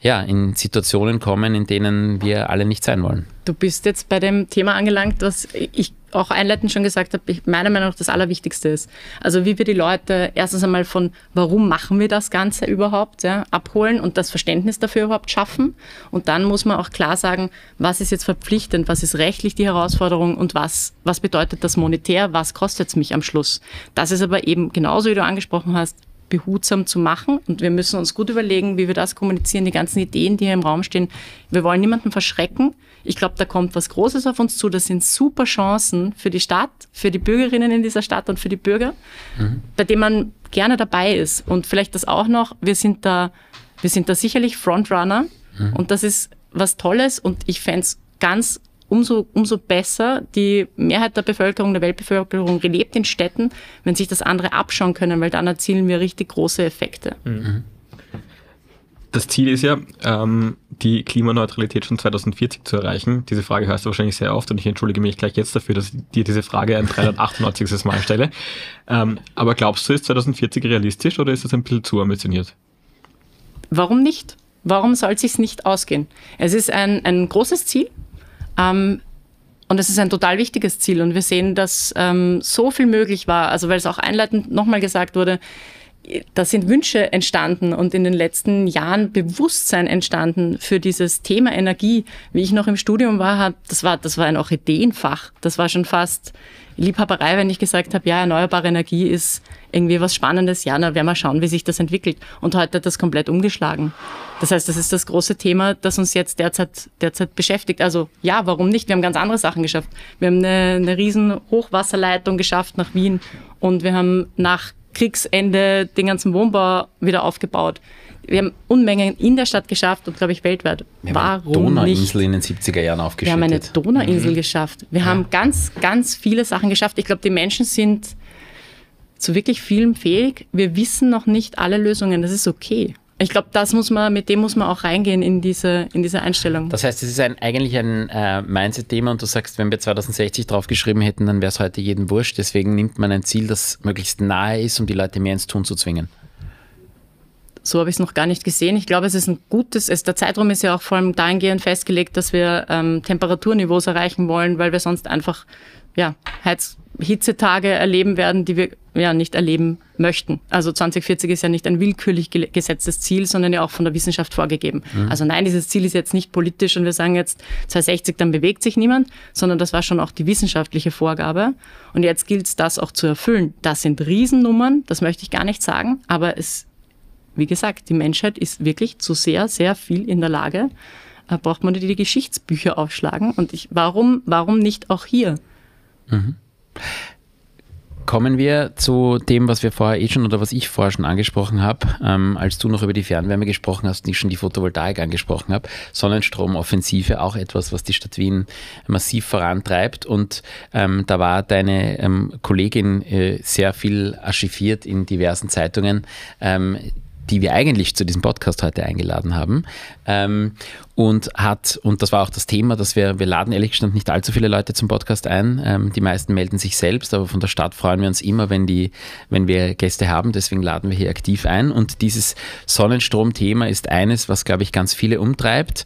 ja, in Situationen kommen, in denen wir alle nicht sein wollen. Du bist jetzt bei dem Thema angelangt, was ich auch einleitend schon gesagt habe, meiner Meinung nach das Allerwichtigste ist. Also wie wir die Leute erstens einmal von, warum machen wir das Ganze überhaupt, ja, abholen und das Verständnis dafür überhaupt schaffen. Und dann muss man auch klar sagen, was ist jetzt verpflichtend, was ist rechtlich die Herausforderung und was, was bedeutet das monetär, was kostet es mich am Schluss. Das ist aber eben genauso, wie du angesprochen hast, behutsam zu machen. Und wir müssen uns gut überlegen, wie wir das kommunizieren, die ganzen Ideen, die hier im Raum stehen. Wir wollen niemanden verschrecken. Ich glaube, da kommt was Großes auf uns zu. Das sind super Chancen für die Stadt, für die Bürgerinnen in dieser Stadt und für die Bürger, mhm. bei denen man gerne dabei ist. Und vielleicht das auch noch, wir sind da, wir sind da sicherlich Frontrunner. Mhm. Und das ist was Tolles. Und ich fände es ganz umso, umso besser. Die Mehrheit der Bevölkerung, der Weltbevölkerung lebt in Städten, wenn sich das andere abschauen können, weil dann erzielen wir richtig große Effekte. Mhm. Das Ziel ist ja, ähm, die Klimaneutralität schon 2040 zu erreichen. Diese Frage hörst du wahrscheinlich sehr oft und ich entschuldige mich gleich jetzt dafür, dass ich dir diese Frage ein 398. Mal stelle. Ähm, aber glaubst du, ist 2040 realistisch oder ist das ein bisschen zu ambitioniert? Warum nicht? Warum soll es sich nicht ausgehen? Es ist ein, ein großes Ziel, ähm, und es ist ein total wichtiges Ziel. Und wir sehen, dass ähm, so viel möglich war. Also weil es auch einleitend nochmal gesagt wurde, da sind Wünsche entstanden und in den letzten Jahren Bewusstsein entstanden für dieses Thema Energie. Wie ich noch im Studium war, das war, das war ein Orchideenfach. Das war schon fast Liebhaberei, wenn ich gesagt habe, ja, erneuerbare Energie ist irgendwie was Spannendes. Ja, na, werden wir schauen, wie sich das entwickelt. Und heute hat das komplett umgeschlagen. Das heißt, das ist das große Thema, das uns jetzt derzeit, derzeit beschäftigt. Also ja, warum nicht? Wir haben ganz andere Sachen geschafft. Wir haben eine, eine riesen Hochwasserleitung geschafft nach Wien und wir haben nach Kriegsende den ganzen Wohnbau wieder aufgebaut. Wir haben Unmengen in der Stadt geschafft und, glaube ich, weltweit. Wir Warum haben eine Donauinsel nicht? in den 70er Jahren aufgeschüttet. Wir haben eine Donauinsel mhm. geschafft. Wir ja. haben ganz, ganz viele Sachen geschafft. Ich glaube, die Menschen sind zu wirklich vielem fähig. Wir wissen noch nicht alle Lösungen. Das ist okay. Ich glaube, das muss man, mit dem muss man auch reingehen in diese, in diese Einstellung. Das heißt, es ist ein, eigentlich ein äh, Mindset-Thema und du sagst, wenn wir 2060 draufgeschrieben hätten, dann wäre es heute jedem wurscht. Deswegen nimmt man ein Ziel, das möglichst nahe ist, um die Leute mehr ins Tun zu zwingen. So habe ich es noch gar nicht gesehen. Ich glaube, es ist ein gutes, es, der Zeitraum ist ja auch vor allem dahingehend festgelegt, dass wir ähm, Temperaturniveaus erreichen wollen, weil wir sonst einfach ja, Heiz, Hitzetage erleben werden, die wir ja nicht erleben möchten. Also 2040 ist ja nicht ein willkürlich gesetztes Ziel, sondern ja auch von der Wissenschaft vorgegeben. Mhm. Also nein, dieses Ziel ist jetzt nicht politisch und wir sagen jetzt 2060, dann bewegt sich niemand, sondern das war schon auch die wissenschaftliche Vorgabe. Und jetzt gilt es, das auch zu erfüllen. Das sind Riesennummern, das möchte ich gar nicht sagen, aber es, wie gesagt, die Menschheit ist wirklich zu sehr, sehr viel in der Lage. Da braucht man die Geschichtsbücher aufschlagen. Und ich, warum, warum nicht auch hier? Mhm. Kommen wir zu dem, was wir vorher eh schon oder was ich vorher schon angesprochen habe, ähm, als du noch über die Fernwärme gesprochen hast und ich schon die Photovoltaik angesprochen habe. Sonnenstromoffensive, auch etwas, was die Stadt Wien massiv vorantreibt. Und ähm, da war deine ähm, Kollegin äh, sehr viel archiviert in diversen Zeitungen ähm, die wir eigentlich zu diesem Podcast heute eingeladen haben. Ähm, und hat, und das war auch das Thema, dass wir, wir laden ehrlich gesagt nicht allzu viele Leute zum Podcast ein. Ähm, die meisten melden sich selbst, aber von der Stadt freuen wir uns immer, wenn, die, wenn wir Gäste haben. Deswegen laden wir hier aktiv ein. Und dieses Sonnenstrom-Thema ist eines, was, glaube ich, ganz viele umtreibt.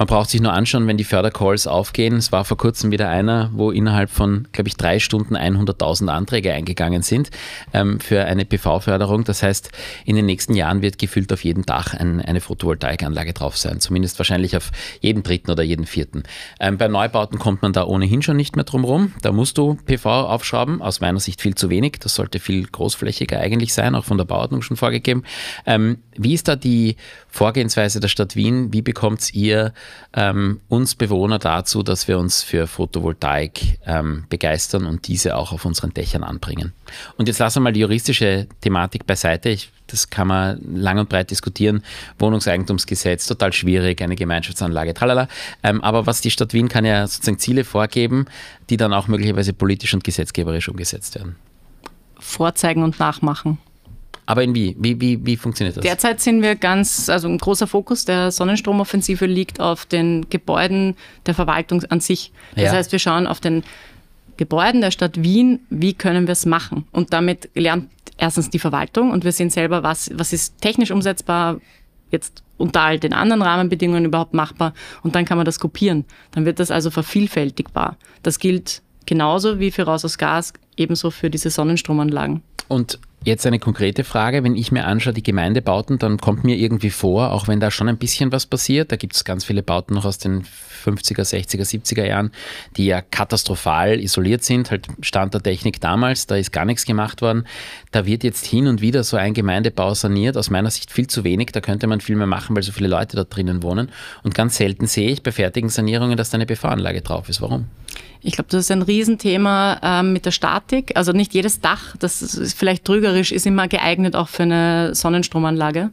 Man braucht sich nur anschauen, wenn die Fördercalls aufgehen. Es war vor kurzem wieder einer, wo innerhalb von, glaube ich, drei Stunden 100.000 Anträge eingegangen sind ähm, für eine PV-Förderung. Das heißt, in den nächsten Jahren wird gefühlt auf jedem Dach ein, eine Photovoltaikanlage drauf sein. Zumindest wahrscheinlich auf jedem dritten oder jeden vierten. Ähm, bei Neubauten kommt man da ohnehin schon nicht mehr drum rum. Da musst du PV aufschrauben. Aus meiner Sicht viel zu wenig. Das sollte viel großflächiger eigentlich sein, auch von der Bauordnung schon vorgegeben. Ähm, wie ist da die Vorgehensweise der Stadt Wien? Wie bekommt ihr ähm, uns Bewohner dazu, dass wir uns für Photovoltaik ähm, begeistern und diese auch auf unseren Dächern anbringen. Und jetzt lassen wir mal die juristische Thematik beiseite. Ich, das kann man lang und breit diskutieren. Wohnungseigentumsgesetz, total schwierig, eine Gemeinschaftsanlage, tralala. Ähm, aber was die Stadt Wien kann ja sozusagen Ziele vorgeben, die dann auch möglicherweise politisch und gesetzgeberisch umgesetzt werden. Vorzeigen und nachmachen. Aber in wie? Wie, wie? wie funktioniert das? Derzeit sind wir ganz, also ein großer Fokus der Sonnenstromoffensive liegt auf den Gebäuden der Verwaltung an sich. Das ja. heißt, wir schauen auf den Gebäuden der Stadt Wien, wie können wir es machen? Und damit lernt erstens die Verwaltung und wir sehen selber, was, was ist technisch umsetzbar, jetzt unter all den anderen Rahmenbedingungen überhaupt machbar und dann kann man das kopieren. Dann wird das also vervielfältigbar. Das gilt genauso wie für Raus aus Gas, ebenso für diese Sonnenstromanlagen. Und Jetzt eine konkrete Frage. Wenn ich mir anschaue, die Gemeindebauten, dann kommt mir irgendwie vor, auch wenn da schon ein bisschen was passiert, da gibt es ganz viele Bauten noch aus den 50er, 60er, 70er Jahren, die ja katastrophal isoliert sind, halt Stand der Technik damals, da ist gar nichts gemacht worden. Da wird jetzt hin und wieder so ein Gemeindebau saniert, aus meiner Sicht viel zu wenig, da könnte man viel mehr machen, weil so viele Leute da drinnen wohnen. Und ganz selten sehe ich bei fertigen Sanierungen, dass da eine PV-Anlage drauf ist. Warum? Ich glaube, das ist ein Riesenthema ähm, mit der Statik. Also nicht jedes Dach, das ist vielleicht trügerisch, ist immer geeignet auch für eine Sonnenstromanlage.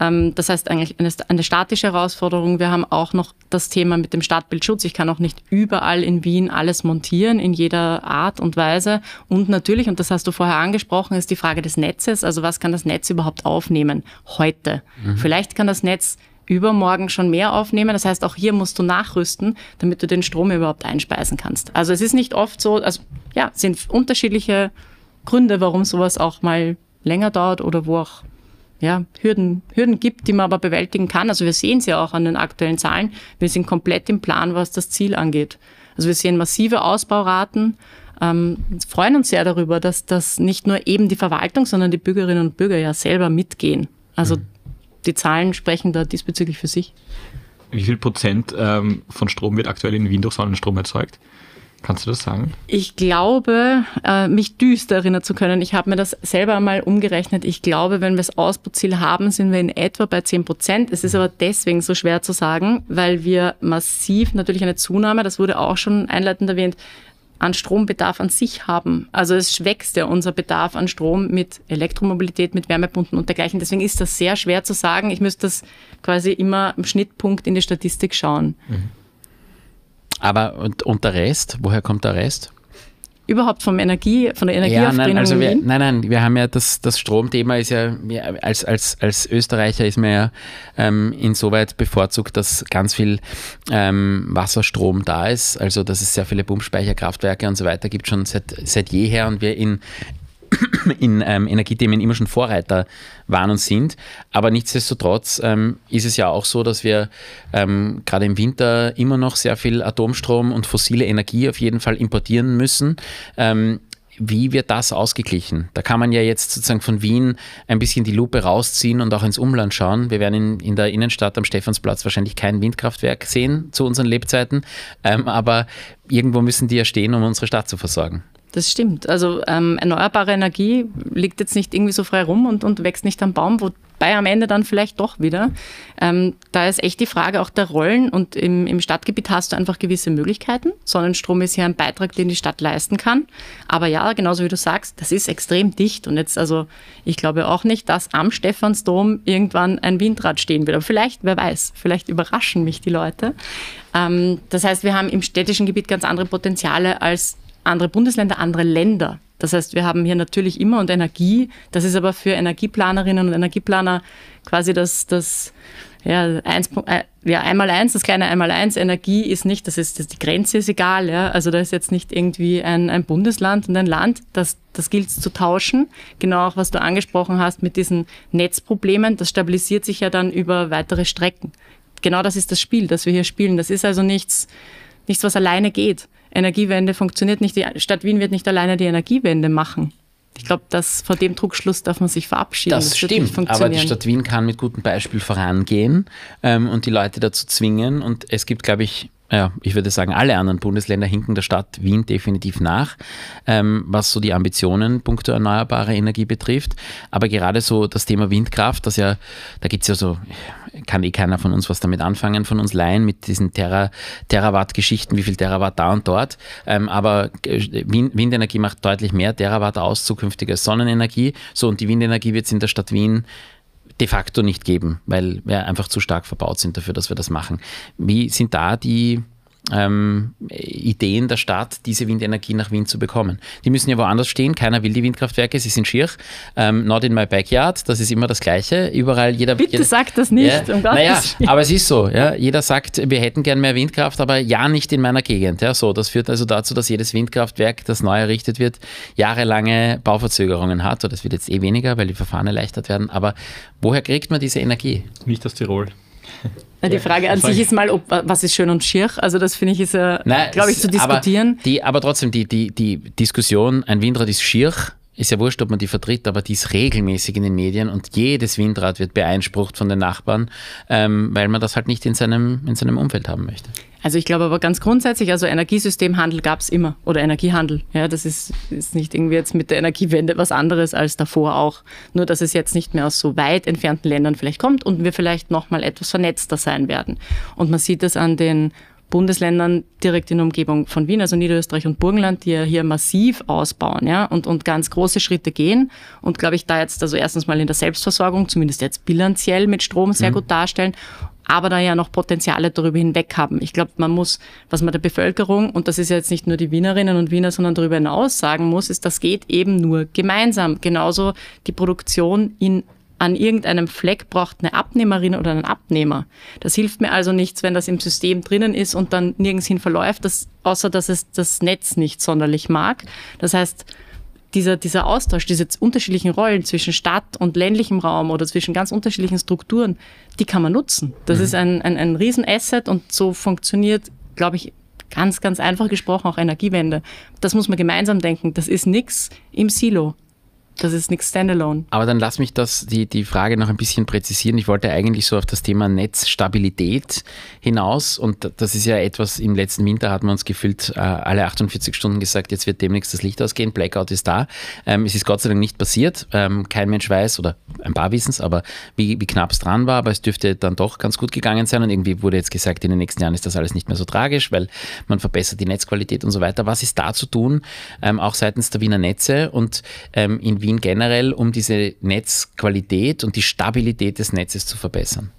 Ähm, das heißt eigentlich eine, statische Herausforderung. Wir haben auch noch das Thema mit dem Stadtbildschutz. Ich kann auch nicht überall in Wien alles montieren, in jeder Art und Weise. Und natürlich, und das hast du vorher angesprochen, ist die Frage des Netzes. Also was kann das Netz überhaupt aufnehmen heute? Mhm. Vielleicht kann das Netz übermorgen schon mehr aufnehmen. Das heißt, auch hier musst du nachrüsten, damit du den Strom überhaupt einspeisen kannst. Also es ist nicht oft so, also ja, es sind unterschiedliche Gründe, warum sowas auch mal länger dauert oder wo auch ja, Hürden, Hürden gibt, die man aber bewältigen kann. Also wir sehen es ja auch an den aktuellen Zahlen. Wir sind komplett im Plan, was das Ziel angeht. Also wir sehen massive Ausbauraten, ähm, freuen uns sehr darüber, dass das nicht nur eben die Verwaltung, sondern die Bürgerinnen und Bürger ja selber mitgehen. Also mhm die Zahlen sprechen da diesbezüglich für sich. Wie viel Prozent ähm, von Strom wird aktuell in Wien durch Sonnenstrom erzeugt? Kannst du das sagen? Ich glaube, äh, mich düster erinnern zu können. Ich habe mir das selber einmal umgerechnet. Ich glaube, wenn wir das Ausbauziel haben, sind wir in etwa bei 10 Prozent. Es ist aber deswegen so schwer zu sagen, weil wir massiv natürlich eine Zunahme, das wurde auch schon einleitend erwähnt, an Strombedarf an sich haben. Also es wächst ja unser Bedarf an Strom mit Elektromobilität, mit Wärmepumpen und dergleichen. Deswegen ist das sehr schwer zu sagen. Ich müsste das quasi immer im Schnittpunkt in die Statistik schauen. Mhm. Aber und, und der Rest? Woher kommt der Rest? überhaupt vom Energie, von der Energieaufbringung? Ja, nein, also wir, nein, nein, wir haben ja das, das Stromthema ist ja, als, als, als Österreicher ist man ja ähm, insoweit bevorzugt, dass ganz viel ähm, Wasserstrom da ist, also dass es sehr viele Pumpspeicherkraftwerke und so weiter gibt, schon seit, seit jeher und wir in in ähm, Energiethemen immer schon Vorreiter waren und sind. Aber nichtsdestotrotz ähm, ist es ja auch so, dass wir ähm, gerade im Winter immer noch sehr viel Atomstrom und fossile Energie auf jeden Fall importieren müssen. Ähm, wie wird das ausgeglichen? Da kann man ja jetzt sozusagen von Wien ein bisschen die Lupe rausziehen und auch ins Umland schauen. Wir werden in, in der Innenstadt am Stephansplatz wahrscheinlich kein Windkraftwerk sehen zu unseren Lebzeiten, ähm, aber irgendwo müssen die ja stehen, um unsere Stadt zu versorgen. Das stimmt. Also ähm, erneuerbare Energie liegt jetzt nicht irgendwie so frei rum und, und wächst nicht am Baum, wobei am Ende dann vielleicht doch wieder. Ähm, da ist echt die Frage auch der Rollen und im, im Stadtgebiet hast du einfach gewisse Möglichkeiten. Sonnenstrom ist ja ein Beitrag, den die Stadt leisten kann. Aber ja, genauso wie du sagst, das ist extrem dicht und jetzt also ich glaube auch nicht, dass am Stephansdom irgendwann ein Windrad stehen wird. Aber vielleicht, wer weiß, vielleicht überraschen mich die Leute. Ähm, das heißt, wir haben im städtischen Gebiet ganz andere Potenziale als andere Bundesländer, andere Länder. Das heißt, wir haben hier natürlich immer und Energie. Das ist aber für Energieplanerinnen und Energieplaner quasi das, das ja, eins, äh, ja, einmal eins, das kleine einmal eins. Energie ist nicht, das ist, das, die Grenze ist egal. Ja? Also da ist jetzt nicht irgendwie ein, ein Bundesland und ein Land. Das, das gilt zu tauschen. Genau auch, was du angesprochen hast mit diesen Netzproblemen. Das stabilisiert sich ja dann über weitere Strecken. Genau das ist das Spiel, das wir hier spielen. Das ist also nichts, nichts, was alleine geht. Energiewende funktioniert nicht. Die Stadt Wien wird nicht alleine die Energiewende machen. Ich glaube, dass vor dem Druckschluss darf man sich verabschieden. Das, das stimmt, aber die Stadt Wien kann mit gutem Beispiel vorangehen ähm, und die Leute dazu zwingen. Und es gibt, glaube ich, ja, ich würde sagen, alle anderen Bundesländer hinken der Stadt Wien definitiv nach, ähm, was so die Ambitionen punkto erneuerbare Energie betrifft. Aber gerade so das Thema Windkraft, das ja, da gibt es ja so, kann eh keiner von uns was damit anfangen, von uns Laien mit diesen Terra, Terawatt-Geschichten, wie viel Terawatt da und dort. Ähm, aber äh, Windenergie macht deutlich mehr Terawatt aus, zukünftige Sonnenenergie. So, und die Windenergie wird es in der Stadt Wien de facto nicht geben, weil wir einfach zu stark verbaut sind dafür, dass wir das machen. Wie sind da die ähm, Ideen der Stadt, diese Windenergie nach Wien zu bekommen. Die müssen ja woanders stehen, keiner will die Windkraftwerke, sie sind schier. Ähm, not in my backyard, das ist immer das Gleiche. Überall jeder. Bitte jeder, sag das nicht, ja, um Naja, aber es ist so, ja. Jeder sagt, wir hätten gern mehr Windkraft, aber ja nicht in meiner Gegend. Ja, so, das führt also dazu, dass jedes Windkraftwerk, das neu errichtet wird, jahrelange Bauverzögerungen hat. Oder das wird jetzt eh weniger, weil die Verfahren erleichtert werden. Aber woher kriegt man diese Energie? Nicht aus Tirol. Die Frage an sich ist mal, ob, was ist schön und schier? Also das finde ich ist, äh, glaube ich, zu diskutieren. Aber, die, aber trotzdem, die, die, die Diskussion, ein Windrad ist schier, ist ja wurscht, ob man die vertritt, aber die ist regelmäßig in den Medien und jedes Windrad wird beeinsprucht von den Nachbarn, ähm, weil man das halt nicht in seinem, in seinem Umfeld haben möchte. Also ich glaube aber ganz grundsätzlich, also Energiesystemhandel gab es immer oder Energiehandel. Ja, das ist, ist nicht irgendwie jetzt mit der Energiewende was anderes als davor auch. Nur dass es jetzt nicht mehr aus so weit entfernten Ländern vielleicht kommt und wir vielleicht nochmal etwas vernetzter sein werden. Und man sieht das an den Bundesländern direkt in der Umgebung von Wien, also Niederösterreich und Burgenland, die ja hier massiv ausbauen ja, und, und ganz große Schritte gehen und glaube ich da jetzt also erstens mal in der Selbstversorgung, zumindest jetzt bilanziell mit Strom sehr mhm. gut darstellen aber da ja noch Potenziale darüber hinweg haben. Ich glaube, man muss, was man der Bevölkerung, und das ist ja jetzt nicht nur die Wienerinnen und Wiener, sondern darüber hinaus sagen muss, ist, das geht eben nur gemeinsam. Genauso die Produktion in an irgendeinem Fleck braucht eine Abnehmerin oder einen Abnehmer. Das hilft mir also nichts, wenn das im System drinnen ist und dann nirgends hin verläuft, das, außer dass es das Netz nicht sonderlich mag. Das heißt, dieser, dieser Austausch, diese unterschiedlichen Rollen zwischen Stadt und ländlichem Raum oder zwischen ganz unterschiedlichen Strukturen, die kann man nutzen. Das mhm. ist ein, ein, ein Riesenasset und so funktioniert, glaube ich, ganz, ganz einfach gesprochen auch Energiewende. Das muss man gemeinsam denken. Das ist nichts im Silo. Das ist nichts Standalone. Aber dann lass mich das, die, die Frage noch ein bisschen präzisieren. Ich wollte eigentlich so auf das Thema Netzstabilität hinaus und das ist ja etwas, im letzten Winter hat man uns gefühlt äh, alle 48 Stunden gesagt, jetzt wird demnächst das Licht ausgehen, Blackout ist da. Ähm, es ist Gott sei Dank nicht passiert. Ähm, kein Mensch weiß oder ein paar wissen es, aber wie, wie knapp es dran war, aber es dürfte dann doch ganz gut gegangen sein und irgendwie wurde jetzt gesagt, in den nächsten Jahren ist das alles nicht mehr so tragisch, weil man verbessert die Netzqualität und so weiter. Was ist da zu tun, ähm, auch seitens der Wiener Netze und ähm, in Wien generell, um diese Netzqualität und die Stabilität des Netzes zu verbessern?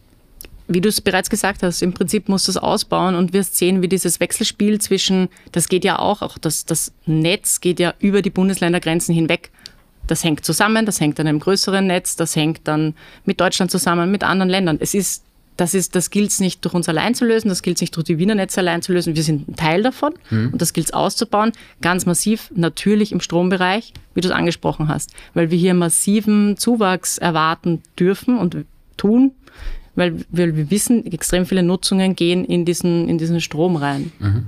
wie du es bereits gesagt hast, im Prinzip musst du es ausbauen und wirst sehen, wie dieses Wechselspiel zwischen, das geht ja auch, auch das, das Netz geht ja über die Bundesländergrenzen hinweg. Das hängt zusammen, das hängt an einem größeren Netz, das hängt dann mit Deutschland zusammen, mit anderen Ländern. Es ist das, ist, das gilt es nicht durch uns allein zu lösen, das gilt es nicht durch die Wiener Netze allein zu lösen. Wir sind ein Teil davon mhm. und das gilt es auszubauen, ganz massiv, natürlich im Strombereich, wie du es angesprochen hast, weil wir hier massiven Zuwachs erwarten dürfen und tun, weil wir, wir wissen, extrem viele Nutzungen gehen in diesen, in diesen Strom rein. Mhm.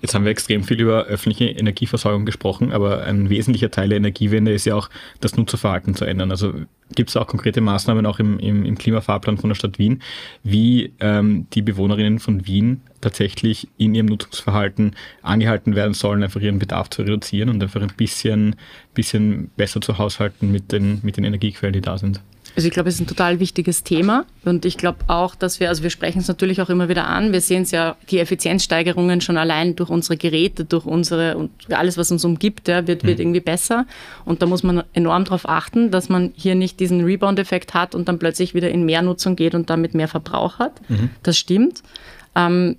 Jetzt haben wir extrem viel über öffentliche Energieversorgung gesprochen, aber ein wesentlicher Teil der Energiewende ist ja auch das Nutzerverhalten zu ändern. Also gibt es auch konkrete Maßnahmen auch im, im, im, Klimafahrplan von der Stadt Wien, wie ähm, die Bewohnerinnen von Wien tatsächlich in ihrem Nutzungsverhalten angehalten werden sollen, einfach ihren Bedarf zu reduzieren und einfach ein bisschen, bisschen besser zu haushalten mit den, mit den Energiequellen, die da sind. Also ich glaube, es ist ein total wichtiges Thema und ich glaube auch, dass wir, also wir sprechen es natürlich auch immer wieder an, wir sehen es ja, die Effizienzsteigerungen schon allein durch unsere Geräte, durch unsere und alles, was uns umgibt, ja, wird, wird mhm. irgendwie besser und da muss man enorm darauf achten, dass man hier nicht diesen Rebound-Effekt hat und dann plötzlich wieder in mehr Nutzung geht und damit mehr Verbrauch hat. Mhm. Das stimmt. Ähm,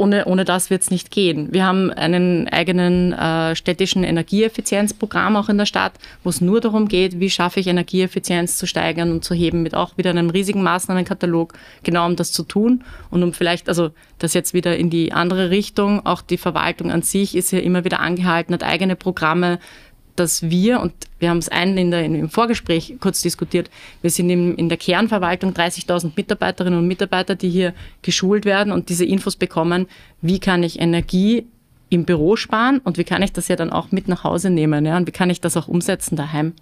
ohne, ohne das wird es nicht gehen. Wir haben einen eigenen äh, städtischen Energieeffizienzprogramm auch in der Stadt, wo es nur darum geht, wie schaffe ich Energieeffizienz zu steigern und zu heben, mit auch wieder einem riesigen Maßnahmenkatalog, genau um das zu tun und um vielleicht, also das jetzt wieder in die andere Richtung, auch die Verwaltung an sich ist ja immer wieder angehalten, hat eigene Programme dass wir, und wir haben es einen in der, im Vorgespräch kurz diskutiert, wir sind in, in der Kernverwaltung 30.000 Mitarbeiterinnen und Mitarbeiter, die hier geschult werden und diese Infos bekommen, wie kann ich Energie im Büro sparen und wie kann ich das ja dann auch mit nach Hause nehmen ja, und wie kann ich das auch umsetzen daheim.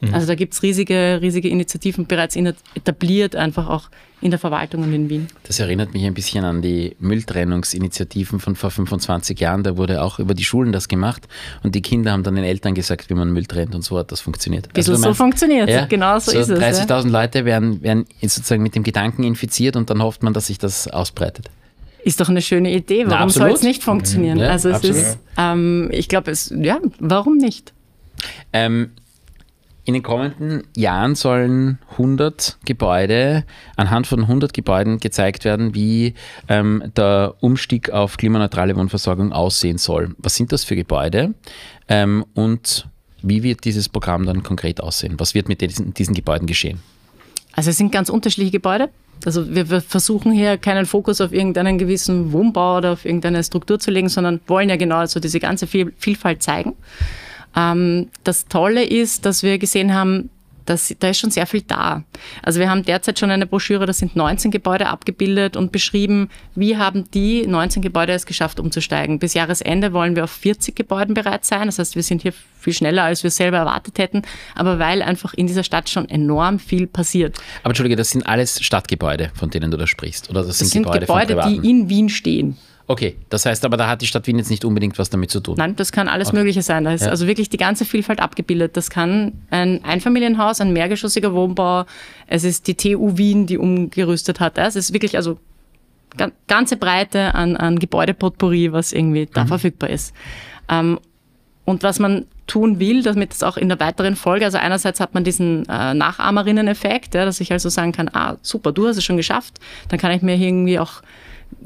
Mhm. Also da gibt es riesige, riesige Initiativen bereits etabliert, einfach auch in der Verwaltung und in Wien. Das erinnert mich ein bisschen an die Mülltrennungsinitiativen von vor 25 Jahren. Da wurde auch über die Schulen das gemacht und die Kinder haben dann den Eltern gesagt, wie man Müll trennt und so hat das funktioniert. Also so funktioniert, ja, genau so, so ist es. 30.000 ja. Leute werden, werden sozusagen mit dem Gedanken infiziert und dann hofft man, dass sich das ausbreitet. Ist doch eine schöne Idee. Warum soll es nicht funktionieren? Ja, also es absolut. ist, ähm, ich glaube, es, ja, warum nicht? Ähm, in den kommenden Jahren sollen 100 Gebäude, anhand von 100 Gebäuden gezeigt werden, wie ähm, der Umstieg auf klimaneutrale Wohnversorgung aussehen soll. Was sind das für Gebäude ähm, und wie wird dieses Programm dann konkret aussehen? Was wird mit diesen, diesen Gebäuden geschehen? Also es sind ganz unterschiedliche Gebäude. Also wir, versuchen hier keinen Fokus auf irgendeinen gewissen Wohnbau oder auf irgendeine Struktur zu legen, sondern wollen ja genau so diese ganze Vielfalt zeigen. Ähm, das Tolle ist, dass wir gesehen haben, dass, da ist schon sehr viel da. Also wir haben derzeit schon eine Broschüre, da sind 19 Gebäude abgebildet und beschrieben, wie haben die 19 Gebäude es geschafft, umzusteigen. Bis Jahresende wollen wir auf 40 Gebäuden bereit sein. Das heißt, wir sind hier viel schneller, als wir selber erwartet hätten, aber weil einfach in dieser Stadt schon enorm viel passiert. Aber Entschuldige, das sind alles Stadtgebäude, von denen du da sprichst? Oder das, das sind, Gebäude, Gebäude die in Wien stehen. Okay, das heißt aber, da hat die Stadt Wien jetzt nicht unbedingt was damit zu tun. Nein, das kann alles okay. Mögliche sein. Da ist ja. also wirklich die ganze Vielfalt abgebildet. Das kann ein Einfamilienhaus, ein mehrgeschossiger Wohnbau, es ist die TU Wien, die umgerüstet hat. Es ist wirklich also ganze Breite an, an Gebäudepotpourri, was irgendwie da mhm. verfügbar ist. Ähm, und was man tun will, damit es auch in der weiteren Folge, also einerseits hat man diesen äh, Nachahmerinnen-Effekt, ja, dass ich also sagen kann, ah, super, du hast es schon geschafft, dann kann ich mir irgendwie auch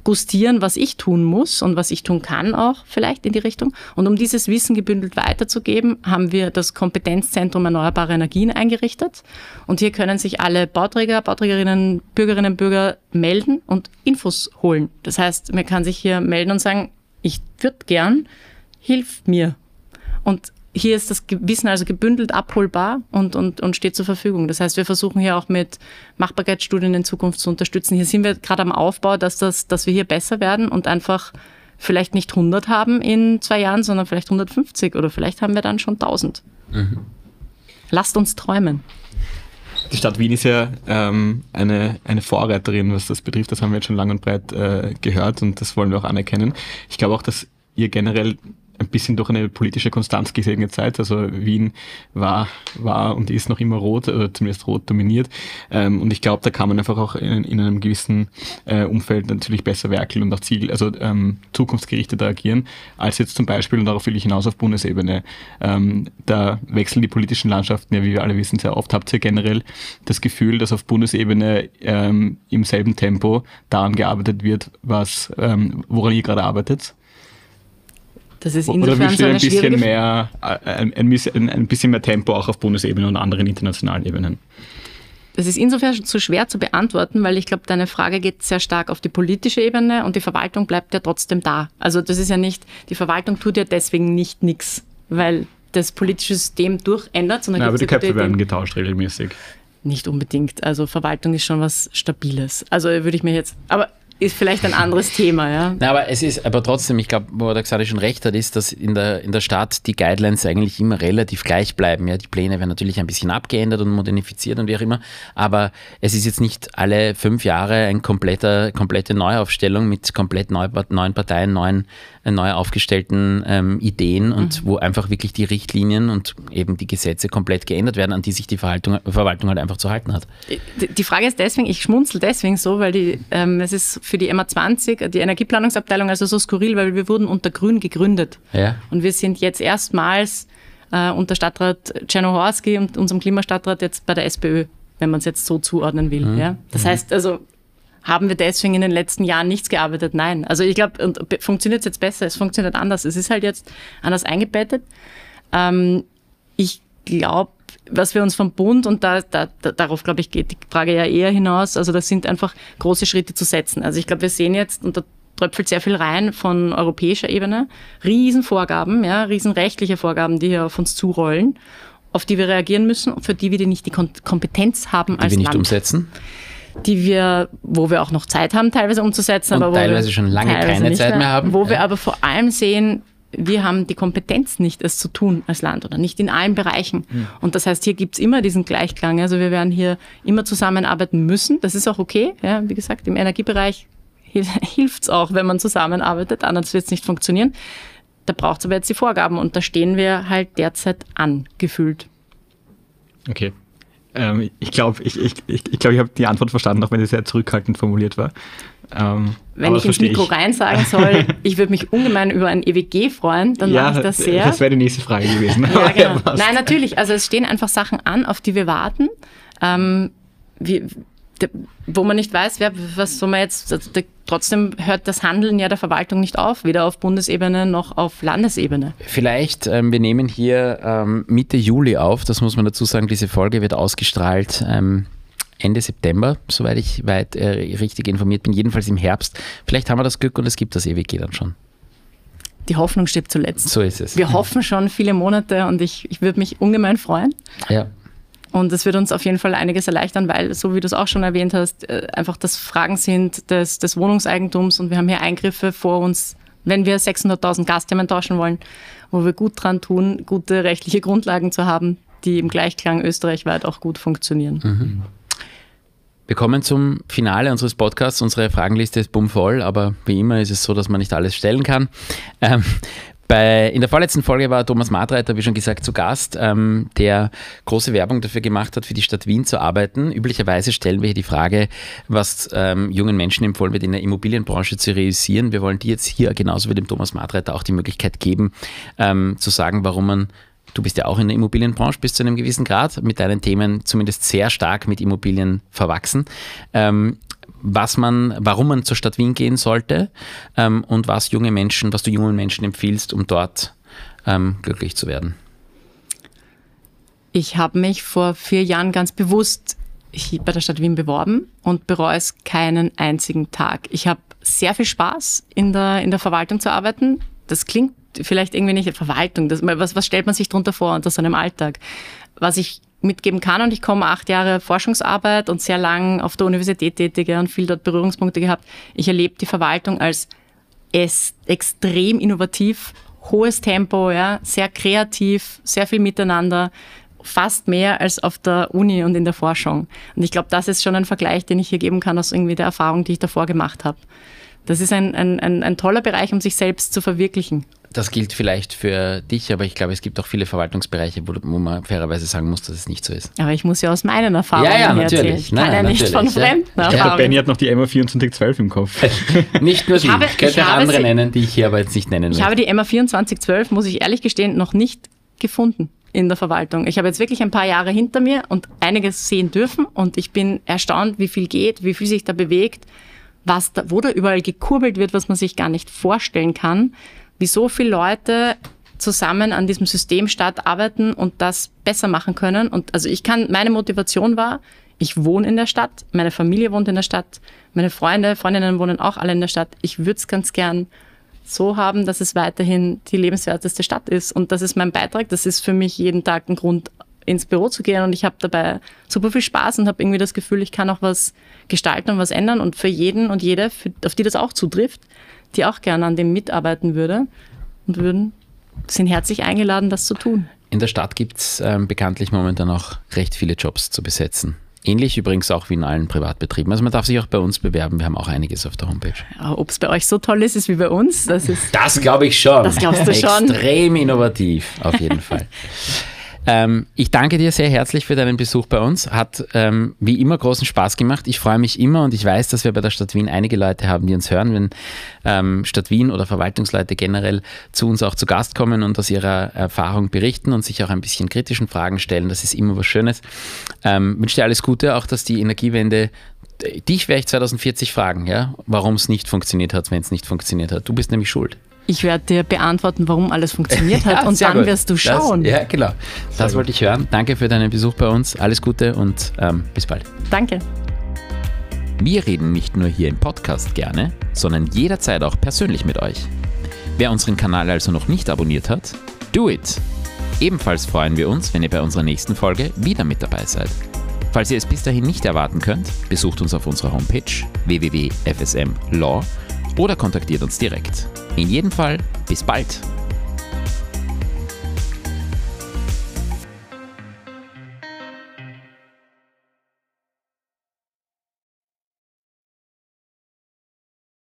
gustieren, was ich tun muss und was ich tun kann auch vielleicht in die Richtung. Und um dieses Wissen gebündelt weiterzugeben, haben wir das Kompetenzzentrum Erneuerbare Energien eingerichtet. Und hier können sich alle Bauträger, Bauträgerinnen, Bürgerinnen und Bürger melden und Infos holen. Das heißt, man kann sich hier melden und sagen, ich würde gern, hilf mir. Und hier ist das Wissen also gebündelt abholbar und, und, und steht zur Verfügung. Das heißt, wir versuchen hier auch mit Machbarkeitsstudien in Zukunft zu unterstützen. Hier sind wir gerade am Aufbau, dass, das, dass wir hier besser werden und einfach vielleicht nicht 100 haben in zwei Jahren, sondern vielleicht 150 oder vielleicht haben wir dann schon 1000. Mhm. Lasst uns träumen. Die Stadt Wien ist ja ähm, eine, eine Vorreiterin, was das betrifft. Das haben wir jetzt schon lang und breit äh, gehört und das wollen wir auch anerkennen. Ich glaube auch, dass ihr generell ein bisschen durch eine politische Konstanz gesegnete Zeit. Also Wien war, war und ist noch immer rot, oder zumindest rot dominiert. Ähm, und ich glaube, da kann man einfach auch in, in einem gewissen äh, Umfeld natürlich besser werkeln und auch Ziel, also ähm, zukunftsgerichteter agieren, als jetzt zum Beispiel, und darauf will ich hinaus auf Bundesebene. Ähm, da wechseln die politischen Landschaften ja, wie wir alle wissen, sehr oft. Habt ihr generell das Gefühl, dass auf Bundesebene ähm, im selben Tempo daran gearbeitet wird, was, ähm, woran ihr gerade arbeitet? Das ist insofern Oder so eine ein bisschen mehr, ein, ein, ein bisschen mehr Tempo auch auf Bundesebene und anderen internationalen Ebenen? Das ist insofern zu schwer zu beantworten, weil ich glaube, deine Frage geht sehr stark auf die politische Ebene und die Verwaltung bleibt ja trotzdem da. Also das ist ja nicht, die Verwaltung tut ja deswegen nicht nichts, weil das politische System durchändert. Sondern Na, aber die Köpfe werden getauscht regelmäßig. Nicht unbedingt. Also Verwaltung ist schon was Stabiles. Also würde ich mir jetzt, aber ist vielleicht ein anderes Thema, ja. Na, aber es ist, aber trotzdem, ich glaube, wo der Xari schon recht hat, ist, dass in der, in der Stadt die Guidelines eigentlich immer relativ gleich bleiben. Ja, die Pläne werden natürlich ein bisschen abgeändert und modernifiziert und wie auch immer, aber es ist jetzt nicht alle fünf Jahre eine komplette, komplette Neuaufstellung mit komplett neu, neuen Parteien, neuen neu aufgestellten ähm, Ideen und mhm. wo einfach wirklich die Richtlinien und eben die Gesetze komplett geändert werden, an die sich die Verwaltung, Verwaltung halt einfach zu halten hat. Die Frage ist deswegen, ich schmunzel deswegen so, weil die, ähm, es ist für die MA20, die Energieplanungsabteilung, also so skurril, weil wir wurden unter Grün gegründet. Ja. Und wir sind jetzt erstmals äh, unter Stadtrat Czernohorski und unserem Klimastadtrat jetzt bei der SPÖ wenn man es jetzt so zuordnen will. Mhm. Ja? Das mhm. heißt also, haben wir deswegen in den letzten Jahren nichts gearbeitet? Nein. Also ich glaube, funktioniert es jetzt besser, es funktioniert anders. Es ist halt jetzt anders eingebettet. Ähm, ich glaube, was wir uns vom Bund, und da, da, da darauf, glaube ich, geht die Frage ja eher hinaus, also das sind einfach große Schritte zu setzen. Also ich glaube, wir sehen jetzt, und da tröpfelt sehr viel rein von europäischer Ebene, Riesenvorgaben, ja, riesenrechtliche Vorgaben, die hier auf uns zurollen, auf die wir reagieren müssen, für die wir nicht die Kompetenz haben die als wir nicht Land. umsetzen die wir, wo wir auch noch Zeit haben, teilweise umzusetzen. Und aber teilweise schon lange keine Zeit mehr haben. Wo ja. wir aber vor allem sehen, wir haben die Kompetenz nicht, es zu tun als Land oder nicht in allen Bereichen. Mhm. Und das heißt, hier gibt's immer diesen Gleichklang. Also wir werden hier immer zusammenarbeiten müssen. Das ist auch okay. Ja, wie gesagt, im Energiebereich [LAUGHS] hilft's auch, wenn man zusammenarbeitet, anders wird's nicht funktionieren. Da braucht's aber jetzt die Vorgaben und da stehen wir halt derzeit angefühlt. Okay. Ähm, ich glaube, ich, ich, ich, ich, glaub, ich habe die Antwort verstanden, auch wenn sie sehr zurückhaltend formuliert war. Ähm, Wenn ich ins Mikro rein sagen soll, [LAUGHS] ich würde mich ungemein über ein EWG freuen, dann ja, mache ich das sehr. das wäre die nächste Frage gewesen. [LAUGHS] [LAUGHS] Ja, genau. passt. Nein, natürlich. Also es stehen einfach Sachen an, auf die wir warten. Ähm, wir, wo man nicht weiß, wer, was soll man jetzt, de- trotzdem hört das Handeln ja der Verwaltung nicht auf, weder auf Bundesebene noch auf Landesebene. Vielleicht, ähm, wir nehmen hier ähm, Mitte Juli auf, das muss man dazu sagen, diese Folge wird ausgestrahlt ähm, Ende September, soweit ich weit äh, richtig informiert bin, jedenfalls im Herbst. Vielleicht haben wir das Glück und es gibt das EWG dann schon. Die Hoffnung stirbt zuletzt. So ist es. Wir hoffen schon viele Monate und ich, ich würde mich ungemein freuen. Ja. Und es wird uns auf jeden Fall einiges erleichtern, weil, so wie du es auch schon erwähnt hast, äh, einfach das Fragen sind des, des Wohnungseigentums und wir haben hier Eingriffe vor uns, wenn wir 600.000 Gastthemen tauschen wollen, wo wir gut dran tun, gute rechtliche Grundlagen zu haben, die im Gleichklang österreichweit auch gut funktionieren. Wir kommen zum Finale unseres Podcasts. Unsere Fragenliste ist bummvoll, aber wie immer ist es so, dass man nicht alles stellen kann. Ähm, bei, in der vorletzten Folge war Thomas Martreiter, wie schon gesagt, zu Gast, ähm, der große Werbung dafür gemacht hat, für die Stadt Wien zu arbeiten. Üblicherweise stellen wir hier die Frage, was ähm, jungen Menschen empfohlen wird, in der Immobilienbranche zu realisieren. Wir wollen dir jetzt hier genauso wie dem Thomas Martreiter auch die Möglichkeit geben, ähm, zu sagen, warum man Du bist ja auch in der Immobilienbranche bis zu einem gewissen Grad, mit deinen Themen zumindest sehr stark mit Immobilien verwachsen. Ähm, was man, warum man zur Stadt Wien gehen sollte ähm, und was junge Menschen, was du jungen Menschen empfiehlst, um dort ähm, glücklich zu werden. Ich habe mich vor vier Jahren ganz bewusst bei der Stadt Wien beworben und bereue es keinen einzigen Tag. Ich habe sehr viel Spaß in der, in der Verwaltung zu arbeiten. Das klingt vielleicht irgendwie nicht Verwaltung. Das, was, was stellt man sich darunter vor unter so einem Alltag? Was ich mitgeben kann und ich komme acht Jahre Forschungsarbeit und sehr lang auf der Universität tätige und viel dort Berührungspunkte gehabt. Ich erlebe die Verwaltung als extrem innovativ, hohes Tempo, ja, sehr kreativ, sehr viel miteinander, fast mehr als auf der Uni und in der Forschung. Und ich glaube, das ist schon ein Vergleich, den ich hier geben kann aus irgendwie der Erfahrung, die ich davor gemacht habe. Das ist ein, ein, ein, ein toller Bereich, um sich selbst zu verwirklichen. Das gilt vielleicht für dich, aber ich glaube, es gibt auch viele Verwaltungsbereiche, wo, wo man fairerweise sagen muss, dass es nicht so ist. Aber ich muss ja aus meinen Erfahrungen Ja, ja, hier erzählen. natürlich. Ich kann Nein, ja nicht von natürlich, ja. fremden Ja, Der Erfahrungen. Benny hat noch die MA 2412 im Kopf. [LAUGHS] Nicht nur die, habe- ich könnte ich andere sie- nennen, die ich hier aber jetzt nicht nennen Ich möchte. habe die MA 2412, muss ich ehrlich gestehen, noch nicht gefunden in der Verwaltung. Ich habe jetzt wirklich ein paar Jahre hinter mir und einiges sehen dürfen und ich bin erstaunt, wie viel geht, wie viel sich da bewegt, was da, wo da überall gekurbelt wird, was man sich gar nicht vorstellen kann, wie so viele Leute zusammen an diesem Systemstart arbeiten und das besser machen können. Und also ich kann, meine Motivation war, ich wohne in der Stadt, meine Familie wohnt in der Stadt, meine Freunde, Freundinnen wohnen auch alle in der Stadt. Ich würde es ganz gern so haben, dass es weiterhin die lebenswerteste Stadt ist. Und das ist mein Beitrag. Das ist für mich jeden Tag ein Grund, ins Büro zu gehen. Und ich habe dabei super viel Spaß und habe irgendwie das Gefühl, ich kann auch was gestalten und was ändern. Und für jeden und jede, für, auf die das auch zutrifft, die auch gerne an dem mitarbeiten würde und würden, sind herzlich eingeladen, das zu tun. In der Stadt gibt es ähm, bekanntlich momentan auch recht viele Jobs zu besetzen. Ähnlich übrigens auch wie in allen Privatbetrieben. Also man darf sich auch bei uns bewerben. Wir haben auch einiges auf der Homepage. Ob es bei euch so toll ist, ist wie bei uns, das ist Das glaube ich schon. Das glaubst du schon. Extrem innovativ, auf jeden Fall. [LAUGHS] Ähm, ich danke dir sehr herzlich für deinen Besuch bei uns. Hat ähm, wie immer großen Spaß gemacht. Ich freue mich immer und ich weiß, dass wir bei der Stadt Wien einige Leute haben, die uns hören, wenn ähm, Stadt Wien oder Verwaltungsleute generell zu uns auch zu Gast kommen und aus ihrer Erfahrung berichten und sich auch ein bisschen kritischen Fragen stellen. Das ist immer was Schönes. Ähm, wünsche dir alles Gute, auch dass die Energiewende Dich werde ich 2040 fragen, ja, warum es nicht funktioniert hat, wenn es nicht funktioniert hat. Du bist nämlich schuld. Ich werde dir beantworten, warum alles funktioniert hat [LAUGHS] Ja, und sehr dann gut. wirst du Das- schauen. ja, genau. Das wollte ich hören. Danke für deinen Besuch bei uns. Alles Gute und ähm, bis bald. Danke. Wir reden nicht nur hier im Podcast gerne, sondern jederzeit auch persönlich mit euch. Wer unseren Kanal also noch nicht abonniert hat, do it! Ebenfalls freuen wir uns, wenn ihr bei unserer nächsten Folge wieder mit dabei seid. Falls ihr es bis dahin nicht erwarten könnt, besucht uns auf unserer Homepage www.fsmlaw oder kontaktiert uns direkt. In jedem Fall, bis bald!